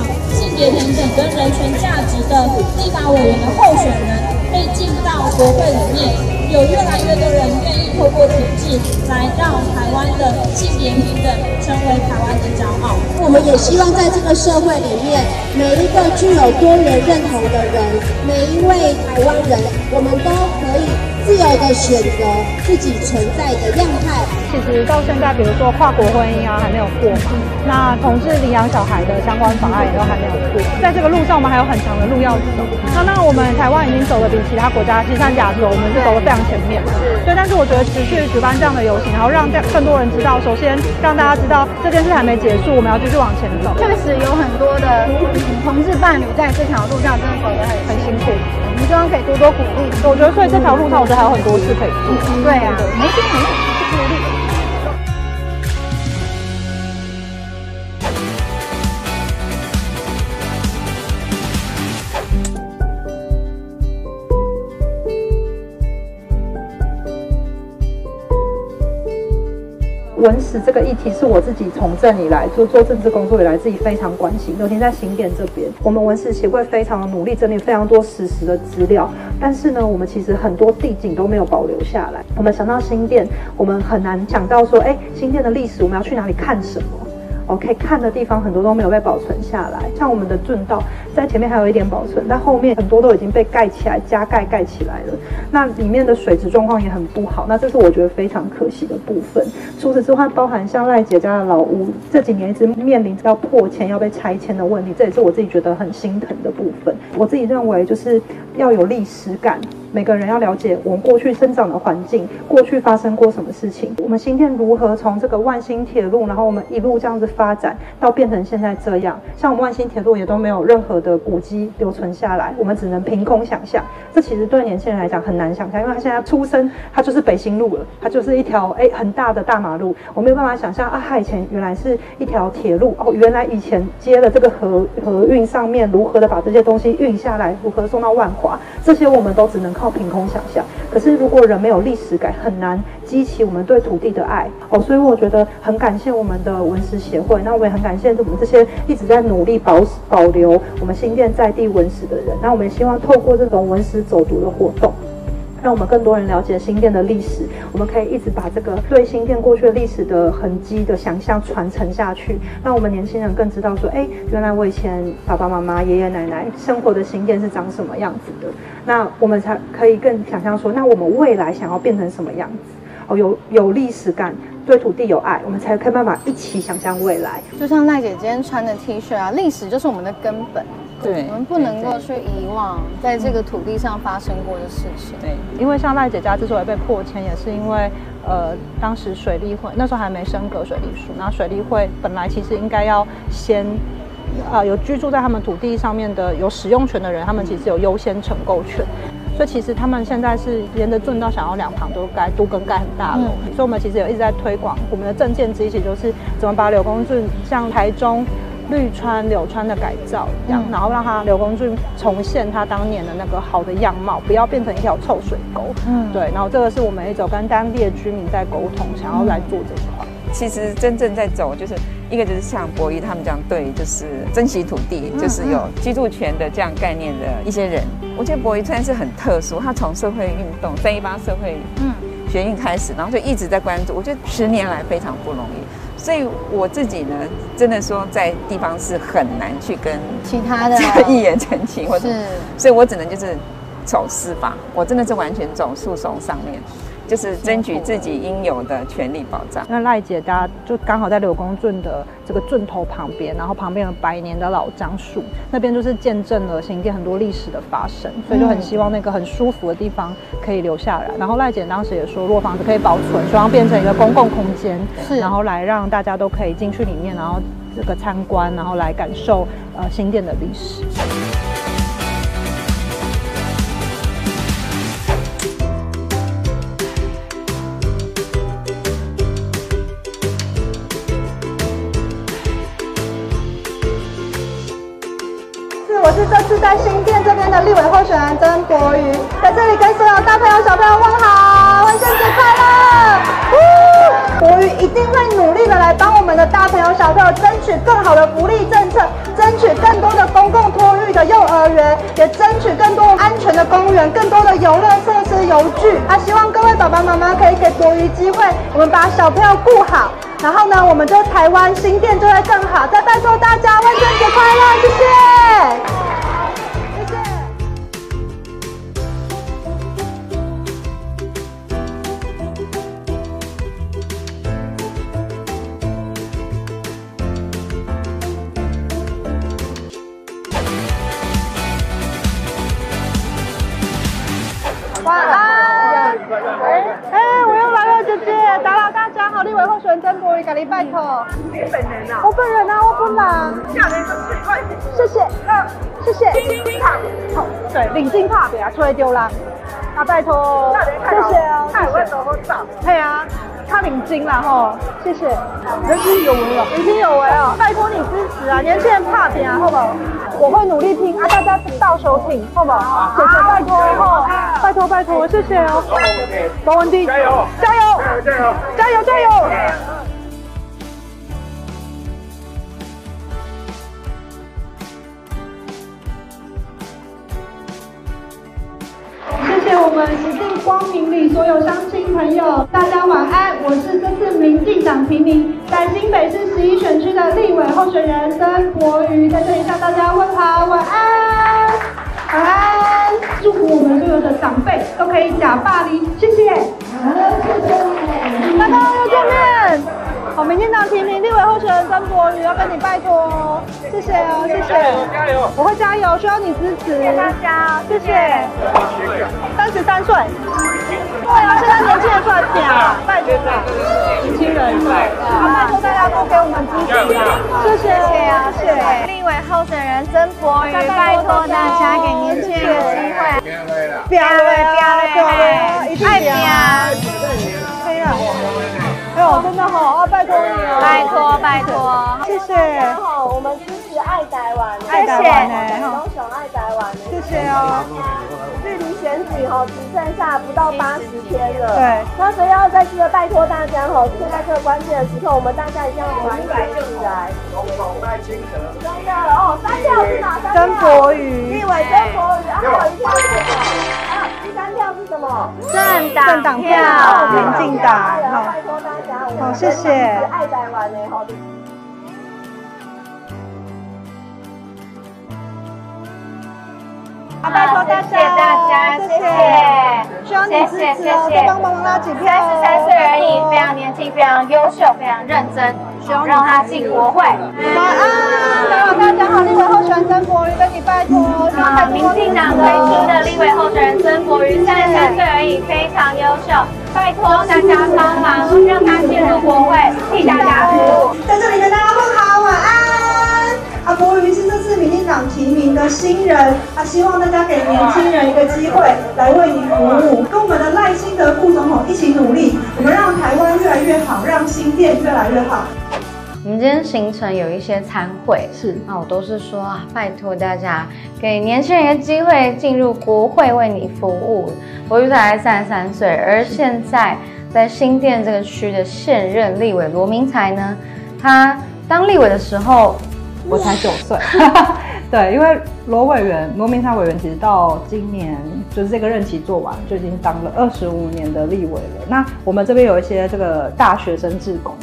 P: 别平等跟人权价值的立法委员的候选人，被进到国会里面。有越来越多人愿意透过体制来让台湾的性别平等成为台湾的骄傲。
Q: 我们也希望在这个社会里面，每一个具有多元认同的人，每一位台湾人，我们都可以。自由的选择自己存在的样态。
M: 其实到现在，比如说跨国婚姻啊，还没有过嘛。那同志领养小孩的相关法案也都还没有过。在这个路上，我们还有很长的路要走。那那我们台湾已经走的比其他国家，其实像亚洲，我们是走的非常前面。对，但是我觉得持续举办这样的游行，然后让更多人知道，首先让大家知道这件事还没结束，我们要继续往前走。
L: 确实有很多的同志伴侣在这条路上真的走得很很辛苦。我们希望可以多多鼓励。
M: 我觉得，所以这条路上，我觉得还有很多事可以做。
L: 对啊，
M: 文史这个议题是我自己从政以来就做政治工作以来自己非常关心，尤其在新店这边，我们文史协会非常的努力整理非常多史实的资料，但是呢，我们其实很多地景都没有保留下来。我们想到新店，我们很难想到说，哎，新店的历史我们要去哪里看什么？哦，可以看的地方很多都没有被保存下来，像我们的圳道在前面还有一点保存，但后面很多都已经被盖起来，加盖盖起来了。那里面的水质状况也很不好，那这是我觉得非常可惜的部分。除此之外，包含像赖姐家的老屋，这几年一直面临要破迁、要被拆迁的问题，这也是我自己觉得很心疼的部分。我自己认为就是要有历史感。每个人要了解我们过去生长的环境，过去发生过什么事情。我们新店如何从这个万兴铁路，然后我们一路这样子发展，到变成现在这样。像我们万兴铁路也都没有任何的古迹留存下来，我们只能凭空想象。这其实对年轻人来讲很难想象，因为他现在出生，他就是北新路了，他就是一条哎很大的大马路，我没有办法想象啊，它以前原来是一条铁路哦，原来以前接了这个河河运上面如何的把这些东西运下来，如何送到万华，这些我们都只能靠。凭空想象，可是如果人没有历史感，很难激起我们对土地的爱哦。所以我觉得很感谢我们的文史协会，那我也很感谢我们这些一直在努力保保留我们新店在地文史的人。那我们希望透过这种文史走读的活动。让我们更多人了解新店的历史，我们可以一直把这个对新店过去的历史的痕迹的想象传承下去，让我们年轻人更知道说，哎，原来我以前爸爸妈妈、爷爷奶奶生活的新店是长什么样子的，那我们才可以更想象说，那我们未来想要变成什么样子？哦，有有历史感，对土地有爱，我们才可以办法一起想象未来。
L: 就像赖姐今天穿的 T 恤啊，历史就是我们的根本。
M: 对，
L: 我们不能够去遗忘在这个土地上发生过的事情。
M: 对，因为像赖姐家之所以被破迁，也是因为呃，当时水利会那时候还没升格水利署，那水利会本来其实应该要先，呃，有居住在他们土地上面的有使用权的人，他们其实有优先承购权，所以其实他们现在是沿着圳道想要两旁都盖都更盖很大楼，所以我们其实有一直在推广我们的证件之一，其实就是怎么把柳公圳像台中。绿川柳川的改造一样，然后让它柳公郡重现它当年的那个好的样貌，不要变成一条臭水沟。嗯，对。然后这个是我们一走跟当地的居民在沟通，想要来做这一块。
R: 其实真正在走，就是一个就是像博弈他们这样对，就是珍惜土地，就是有居住权的这样概念的一些人。我觉得博弈川是很特殊，他从社会运动三一八社会嗯学运开始，然后就一直在关注。我觉得十年来非常不容易。所以我自己呢，真的说在地方是很难去跟
L: 其他的 <laughs>
R: 一言成情，或者，所以我只能就是走私法，我真的是完全走诉讼上面。就是争取自己应有的权利保障。
N: 那赖姐家就刚好在柳公圳的这个圳头旁边，然后旁边有百年的老樟树，那边就是见证了新店很多历史的发生，所以就很希望那个很舒服的地方可以留下来。然后赖姐当时也说，如果房子可以保存，希望变成一个公共空间，是然后来让大家都可以进去里面，然后这个参观，然后来感受呃新店的历史。是这次在新店这边的立委候选人曾国瑜，在这里跟所有大朋友小朋友问好，万圣节快乐！国瑜一定会努力的来帮我们的大朋友小朋友争取更好的福利政策，争取更多的公共托育的幼儿园，也争取更多安全的公园，更多的游乐设施、游具。啊，希望各位爸爸妈妈可以给国瑜机会，我们把小朋友顾好，然后呢，我们就台湾新店就会更好。再拜托大家，万圣节快乐！谢谢。立委候选人曾国瑜，给你拜托。你本人啊？我本人啊，我本人。下来一个十块。谢谢，嗯，谢谢。怕，好，对，领金怕别啊，出来丢啦。啊，拜托，谢谢哦。太会怎么找？对啊。他领金了哈，谢谢，人心有为了，人心有为哦，拜托你支持啊，年轻人怕点啊，好不好？我会努力听啊，大家到手听，好不好？谢谢，拜托哈，拜托拜托，谢谢哦，没问题，加油，加油，加油，加油，加油。谢谢我们喜定光明里所有乡亲朋友，大家晚安。我是这次民进党提名在新北市十一选区的立委候选人曾国瑜，在这里向大家问好，晚安，晚安。祝福我们所有的长辈都可以假霸凌，谢谢。大家又见面。好，民进党提名立委候选人曾国瑜，要跟你拜托哦，谢谢哦，谢谢，加油，我会加油，需要你支持，谢谢。大家，谢谢。三十三岁，对啊，现在年轻人出来讲，拜托。啦，年轻人，拜托大家多给我们支持。啊，谢谢，谢谢啊，谢谢。
S: 立委候选人曾国瑜，拜托大家给年轻人机会，
N: 表了，表了，表了，一定表，可以了。哎呦，真的好啊！拜托你了，
S: 拜托拜托，
N: 谢谢。
T: 好，我们支持爱台湾，
N: 爱台湾呢，
T: 高雄爱台湾呢，
N: 谢谢哦。
T: 距离选举哈只剩下不到八十天了，
N: 对。
T: 那所以要再次的拜托大家哈，现在这个关键的时刻，我们大家一定要团结起来。总统赖清德。三票了哦，三票是哪三票？
N: 曾国瑜。
T: 立委曾国瑜，还有一票是票是什么？
S: 政党
N: 政党票，民进党。好，
T: 拜托大家。
N: 好，谢谢。
T: 爱台湾的好。
S: 拜托大家，谢谢大家，谢谢，
N: 需要你支持哦，再帮忙拉几票。
S: 三十三岁而已，非常年轻，非常优秀，非常认真，希望让他进国会。
N: 晚安，打扰大家好，立委候选人曾国瑜跟你拜托，
S: 好，民进党推出的立委候选人曾国瑜，三十三岁而已，非常优秀，拜托大家帮忙，让他进入国会，替大家服务。
N: 在这里跟大家问好，晚安。啊，国瑜是这次民进党提名的新人，啊，希望大家给年轻人一个机会来为你服务，跟我们的赖清德副总统一起努力，我们让台湾越来越好，让新店越来越好。
U: 我们今天行程有一些参会，
N: 是
U: 那，我都是说啊，拜托大家给年轻人一个机会进入国会为你服务。国瑜才三十三岁，而现在在新店这个区的现任立委罗明才呢，他当立委的时候。
N: 我才九岁，<laughs> 对，因为罗委员罗明才委员其实到今年就是这个任期做完，就已经当了二十五年的立委了。那我们这边有一些这个大学生志工，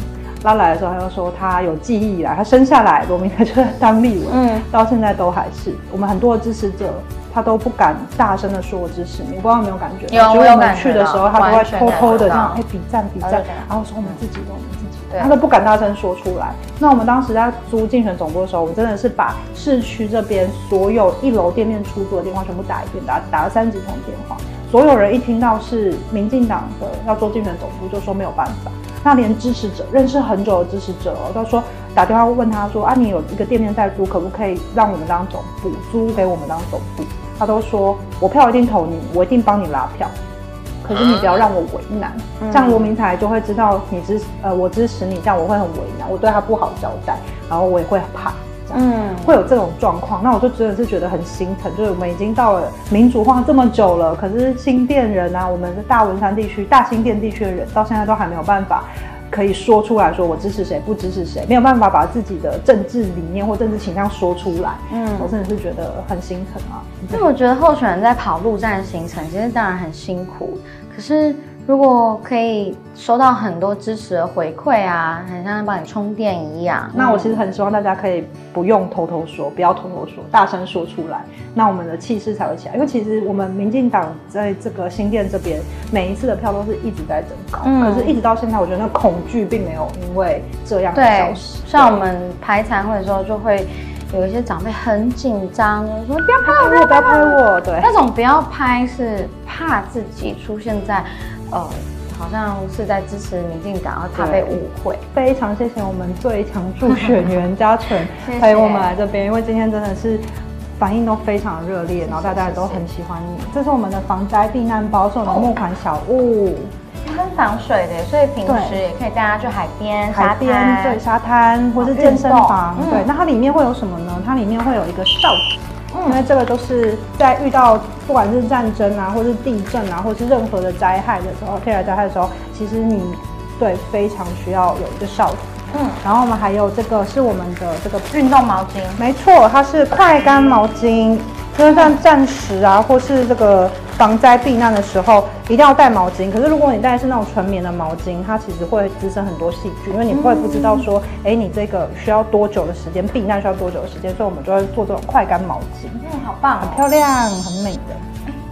N: 他来的时候他就说他有记忆以来，他生下来罗明才就在当立委，嗯，到现在都还是。我们很多的支持者
M: 他都不敢大声的说我支持你，我不知道有没有感觉？
U: 有我有
M: 就我们
U: 感觉到
M: 去的时候，他都会偷偷的这样，哎，比赞比赞然后说我们自己都，我们自己的，
U: 对
M: 他都不敢大声说出来。那我们当时在租竞选总部的时候，我们真的是把市区这边所有一楼店面出租的电话全部打一遍，打打了三十通电话，所有人一听到是民进党的要做竞选总部，就说没有办法。那连支持者认识很久的支持者哦，都说打电话问他说啊，你有一个店面在租，可不可以让我们当总部租给我们当总部？他都说我票一定投你，我一定帮你拉票，可是你不要让我为难，
U: 嗯
M: 这样罗明才就会知道你支呃我支持你，这样我会很为难，我对他不好交代，然后我也会怕。这样
U: 嗯，
M: 会有这种状况，那我就真的是觉得很心疼，就是我们已经到了民主化这么久了，可是新店人啊，我们的大文山地区、大新店地区的人，到现在都还没有办法可以说出来说我支持谁，不支持谁，没有办法把自己的政治理念或政治倾向说出来。
U: 嗯
M: 我真的是觉得很心疼啊。
U: 因为我觉得候选人在跑陆战行程，其实当然很辛苦。可是如果可以收到很多支持的回馈啊，很像帮你充电一样。
M: 那我其实很希望大家可以不用偷偷说，不要偷偷说，大声说出来，那我们的气势才会起来。因为其实我们民进党在这个新店这边，每一次的票都是一直在增高，
U: 嗯
M: 可是一直到现在，我觉得那恐惧并没有因为这样
U: 对
M: 消失。，
U: 像我们排残会的时候，就会有一些长辈很紧张，就说不要拍我，不要
M: 拍。
U: 我，
M: 对。
U: 那种不要拍是怕自己出现在呃，好像是在支持民进党，然后怕被误会。
M: 非常谢谢我们最强助选员嘉纯 <laughs>
U: 谢谢
M: 陪我们来这边，因为今天真的是反应都非常热烈，然后大家也都很喜欢你。这是我们的防灾避难包，是我们募款小物，
U: 它是防水的，所以平时也可以带它去海边、
M: 海
U: 沙
M: 边
U: 滩
M: 对沙滩或是健身房对。
U: 嗯
M: 那它里面会有什么呢？它里面会有一个哨子。因为这个都是在遇到不管是战争啊，或是地震啊，或是任何的灾害的时候，天然灾害的时候，其实你对非常需要有一个哨子。
U: 嗯，
M: 然后我们还有这个是我们的这个
U: 运动毛巾，
M: 没错，它是快干毛巾，就是像战时啊，或是这个防灾避难的时候，一定要带毛巾。可是如果你带的是那种纯棉的毛巾，它其实会滋生很多细菌，因为你会不知道说，哎、你这个需要多久的时间，避难需要多久的时间，所以我们就会做这种快干毛巾，
U: 嗯，好棒、
M: 很漂亮，很美的。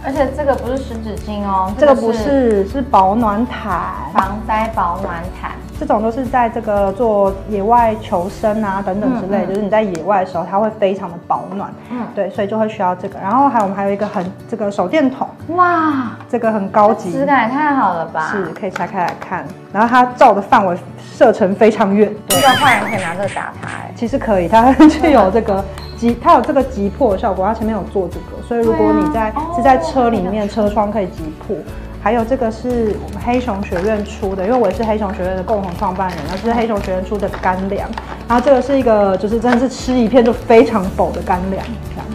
U: 而且这个不是湿纸巾哦，
M: 这个不是，是保暖毯，
U: 防灾保暖毯。
M: 这种都是在这个做野外求生啊等等之类，
U: 嗯嗯
M: 就是你在野外的时候，它会非常的保暖。
U: 嗯，
M: 对，所以就会需要这个。然后还有我们还有一个很这个手电筒，
U: 哇，
M: 这个很高级，
U: 质感也太好了吧？
M: 是可以拆开来看。然后它照的范围射程非常远，
U: 这个坏人可以拿这个打他、哎，
M: 其实可以，它具有这个急，<laughs> 它有这个急迫的效果。它前面有做这个，所以如果你在、是在车里面，车窗可以急迫。还有这个是我们黑熊学院出的，因为我也是黑熊学院的共同创办人，然后这是黑熊学院出的干粮，然后这个是一个就是真的是吃一片就非常饱的干粮这样。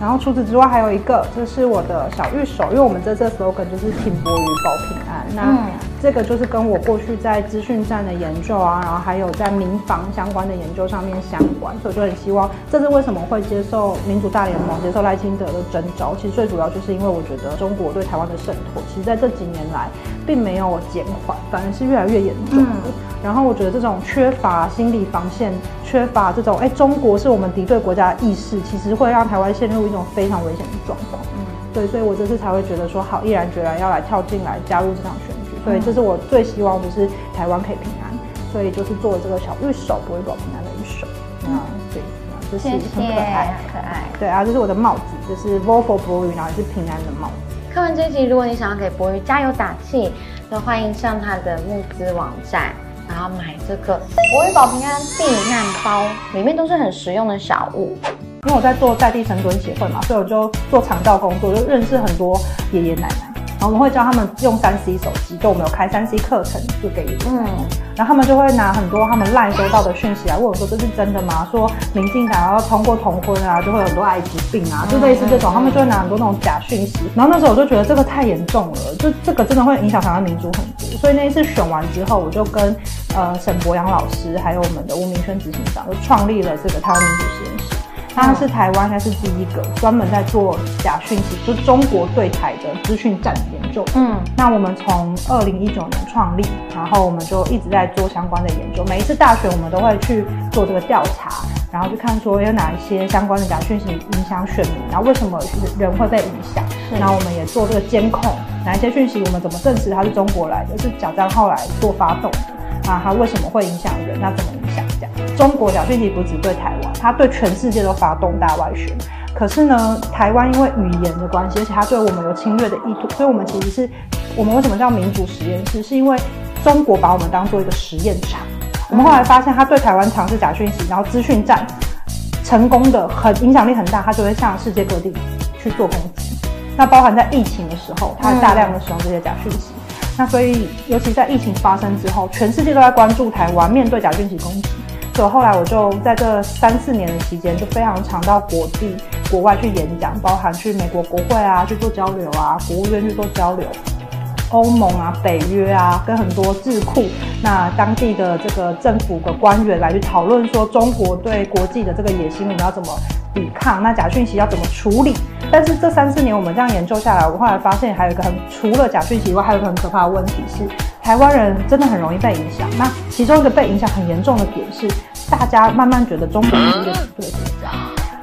M: 然后除此之外还有一个，这是我的小玉手，因为我们这次的 slogan 就是挺博于保平安。那、
U: 嗯
M: 这个就是跟我过去在资讯站的研究啊，然后还有在民防相关的研究上面相关，所以我就很希望，这是为什么会接受民主大联盟、接受赖清德的征召。其实最主要就是因为我觉得中国对台湾的渗透，其实在这几年来并没有减缓，反而是越来越严重的。然后我觉得这种缺乏心理防线、缺乏这种哎中国是我们敌对国家的意识，其实会让台湾陷入一种非常危险的状况。嗯，对，所以我这次才会觉得说好，毅然决然要来跳进来加入这场选。所以这是我最希望就是台湾可以平安，所以就是做这个小玉手，不会保平安的玉手。啊，对，啊这是很可爱，
U: 很可爱。
M: 对啊，这是我的帽子，就是 Volvo 博宇，然后也是平安的帽子。
U: 看完这一集，如果你想要给博宇加油打气，那欢迎上他的募资网站，然后买这个博宇保平安避难包，里面都是很实用的小物。
M: 因为我在做在地神尊协会嘛，所以我就做长照工作，就认识很多爷爷奶奶。然后我们会教他们用三 C 手机，就我们有开三 C 课程，就给爷爷奶奶。然后他们就会拿很多他们赖收到的讯息来问我说：“这是真的吗？”说民进党要通过同婚啊，就会有很多艾滋病啊，就类似这种，他们就会拿很多那种假讯息。然后那时候我就觉得这个太严重了，就这个真的会影响台湾民主很多。所以那一次选完之后，我就跟呃沈博阳老师还有我们的吴明轩执行长，就创立了这个台湾民主实验室。它是台湾应该是第一个专门在做假讯息，就是中国对台的资讯战研究。
U: 嗯，
M: 那我们从二零一九年创立，然后我们就一直在做相关的研究。每一次大选，我们都会去做这个调查，然后去看说有哪一些相关的假讯息影响选民，然后为什么人会被影响，然后我们也做这个监控，哪一些讯息我们怎么证实它是中国来的，是假账号来做发动的，啊，它为什么会影响人，那怎么影响这样？中国假讯息不只对台湾，它对全世界都发动大外宣。可是呢，台湾因为语言的关系，而且他对我们有侵略的意图，所以我们其实是，我们为什么叫民主实验室？是因为中国把我们当做一个实验场。我们后来发现，他对台湾尝试假讯息，然后资讯战成功的很影响力很大，他就会向世界各地去做攻击。那包含在疫情的时候，他大量的使用这些假讯息。那所以，尤其在疫情发生之后，全世界都在关注台湾面对假讯息攻击。所以后来我就在这三四年的期间，就非常常到国际、国外去演讲，包含去美国国会啊去做交流啊，国务院去做交流，欧盟啊、北约啊，跟很多智库、那当地的这个政府的官员来去讨论说，中国对国际的这个野心，我们要怎么抵抗？那假讯息要怎么处理？但是这三四年我们这样研究下来，我后来发现还有一个很除了假讯息以外，还有一个很可怕的问题是，台湾人真的很容易被影响。那其中一个被影响很严重的点是。大家慢慢觉得中国是一个敌对国家，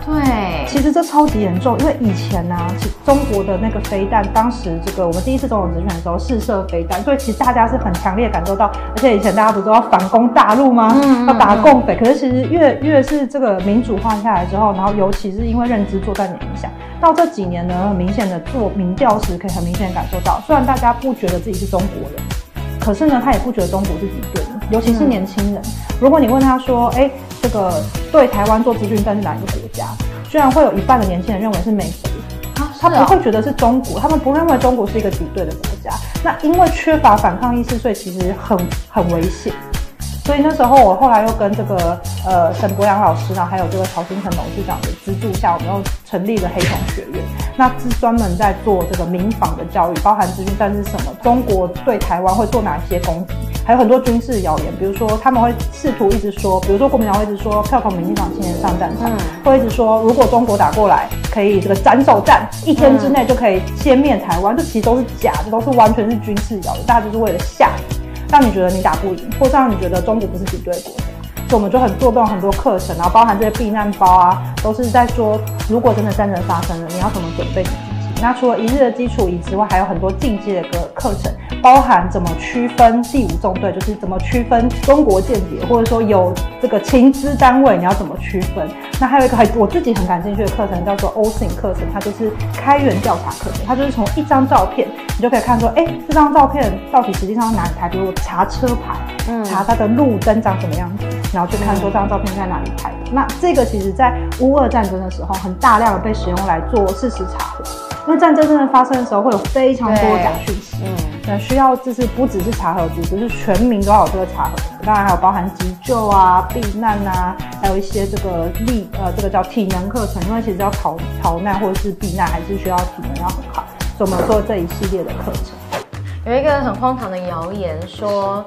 U: 对，
M: 其实这超级严重，因为以前呢，其中国的那个飞弹，当时这个我们第一次总统直选的时候试射飞弹，所以其实大家是很强烈感受到，而且以前大家不是要反攻大陆吗？要打共匪，可是其实越越是这个民主化下来之后，然后尤其是因为认知作战的影响，到这几年呢，很明显的做民调时可以很明显感受到，虽然大家不觉得自己是中国人，可是呢，他也不觉得中国是敌对的，尤其是年轻人。如果你问他说：“哎，这个对台湾做资讯战是哪一个国家？”居然会有一半的年轻人认为是美国，他不会觉得是中国，他们不认为中国是一个敌对的国家。那因为缺乏反抗意识，所以其实很很危险。所以那时候我后来又跟这个呃沈博阳老师呢，还有这个曹新成董事长的资助下，我们又成立了黑瞳学院，那是专门在做这个民防的教育，包含资讯战是什么，中国对台湾会做哪些攻击，还有很多军事谣言，比如说他们会试图一直说，比如说国民党会一直说票投民进党青年上战场，会一直说如果中国打过来，可以这个斩首战，一天之内就可以歼灭台湾，这其实都是假的，都是完全是军事谣言，大家就是为了吓你。让你觉得你打不赢，或是让你觉得中国不是敌对国家，我们就很做动很多课程，然后包含这些避难包啊，都是在说，如果真的战争发生了，你要怎么准备你自己。那除了一日的基础仪之外，还有很多进阶的个课程。包含怎么区分第五纵队，就是怎么区分中国间谍，或者说有这个情资单位，你要怎么区分？那还有一个很我自己很感兴趣的课程，叫做 O S I N 课程，它就是开源调查课程。它就是从一张照片，你就可以看说，哎，这张照片到底实际上是哪里拍？比如查车牌，嗯，查它的路灯长什么样子，然后去看说这张照片在哪里拍的。那这个其实在乌俄战争的时候，很大量的被使用来做事实查核。因为战争真的发生的时候，会有非常多的假讯息，嗯，那需要就是不只是查核组织，是全民都要有这个查核。当然还有包含急救啊、避难啊，还有一些这个力呃，这个叫体能课程，因为其实要逃逃难或者是避难，还是需要体能要很好，所以我们做这一系列的课程。
U: 有一个很荒唐的谣言说，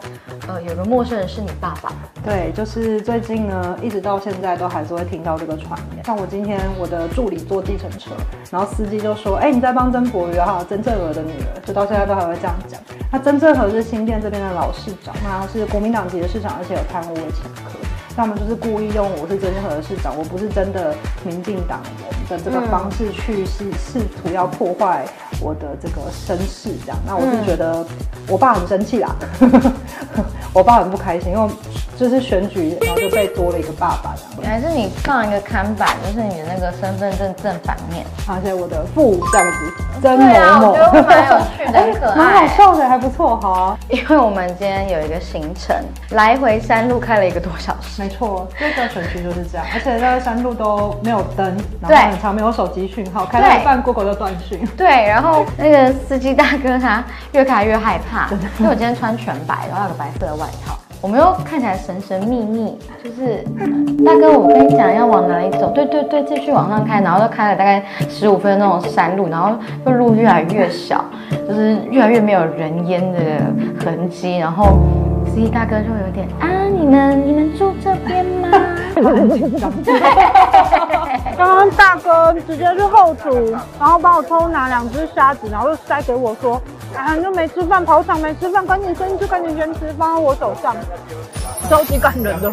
U: 呃，有个陌生人是你爸爸。
M: 对，就是最近呢，一直到现在都还是会听到这个传言。像我今天我的助理坐计程车，然后司机就说：“哎，你在帮曾博宇哈，曾正娥的女儿。”就到现在都还会这样讲。那曾正和是新店这边的老市长，那是国民党籍的市长，而且有贪污的前科。他们就是故意用我是曾和的市长，我不是真的民进党人的这个方式去试试图要破坏我的这个身世，这样。那我是觉得我爸很生气啦，<laughs> 我爸很不开心，因为就是选举，然后就被多了一个爸爸这
U: 样。还是你放一个看板，就是你的那个身份证正反面，
M: 而且我的父这样子，
U: 曾某某，我觉得蛮有趣的，可爱，
M: 蛮好笑的，还不错哈。
U: 因为我们今天有一个行程，来回山路开了一个多小时。
M: 没错，这个城区就是这样，<laughs> 而且在山路都没有灯，然后很长没有手机讯号，开到一半 Google 就断讯。<laughs>
U: 对，然后那个司机大哥他越开越害怕，因为我今天穿全白，然后有个白色的外套，我们又看起来神神秘秘，就是大哥，我跟你讲要往哪里走？对对对，继续往上开，然后就开了大概十五分钟那种山路，然后就路越来越小，就是越来越没有人烟的痕迹，然后。司机大哥就有点啊，你们你们住这边吗？<laughs>
V: 刚刚大哥直接去后厨，然后帮我偷拿两只虾子，然后又塞给我说，啊，你就没吃饭，跑场没吃饭，赶紧先去，赶紧先吃，放在我手上，超级感人的。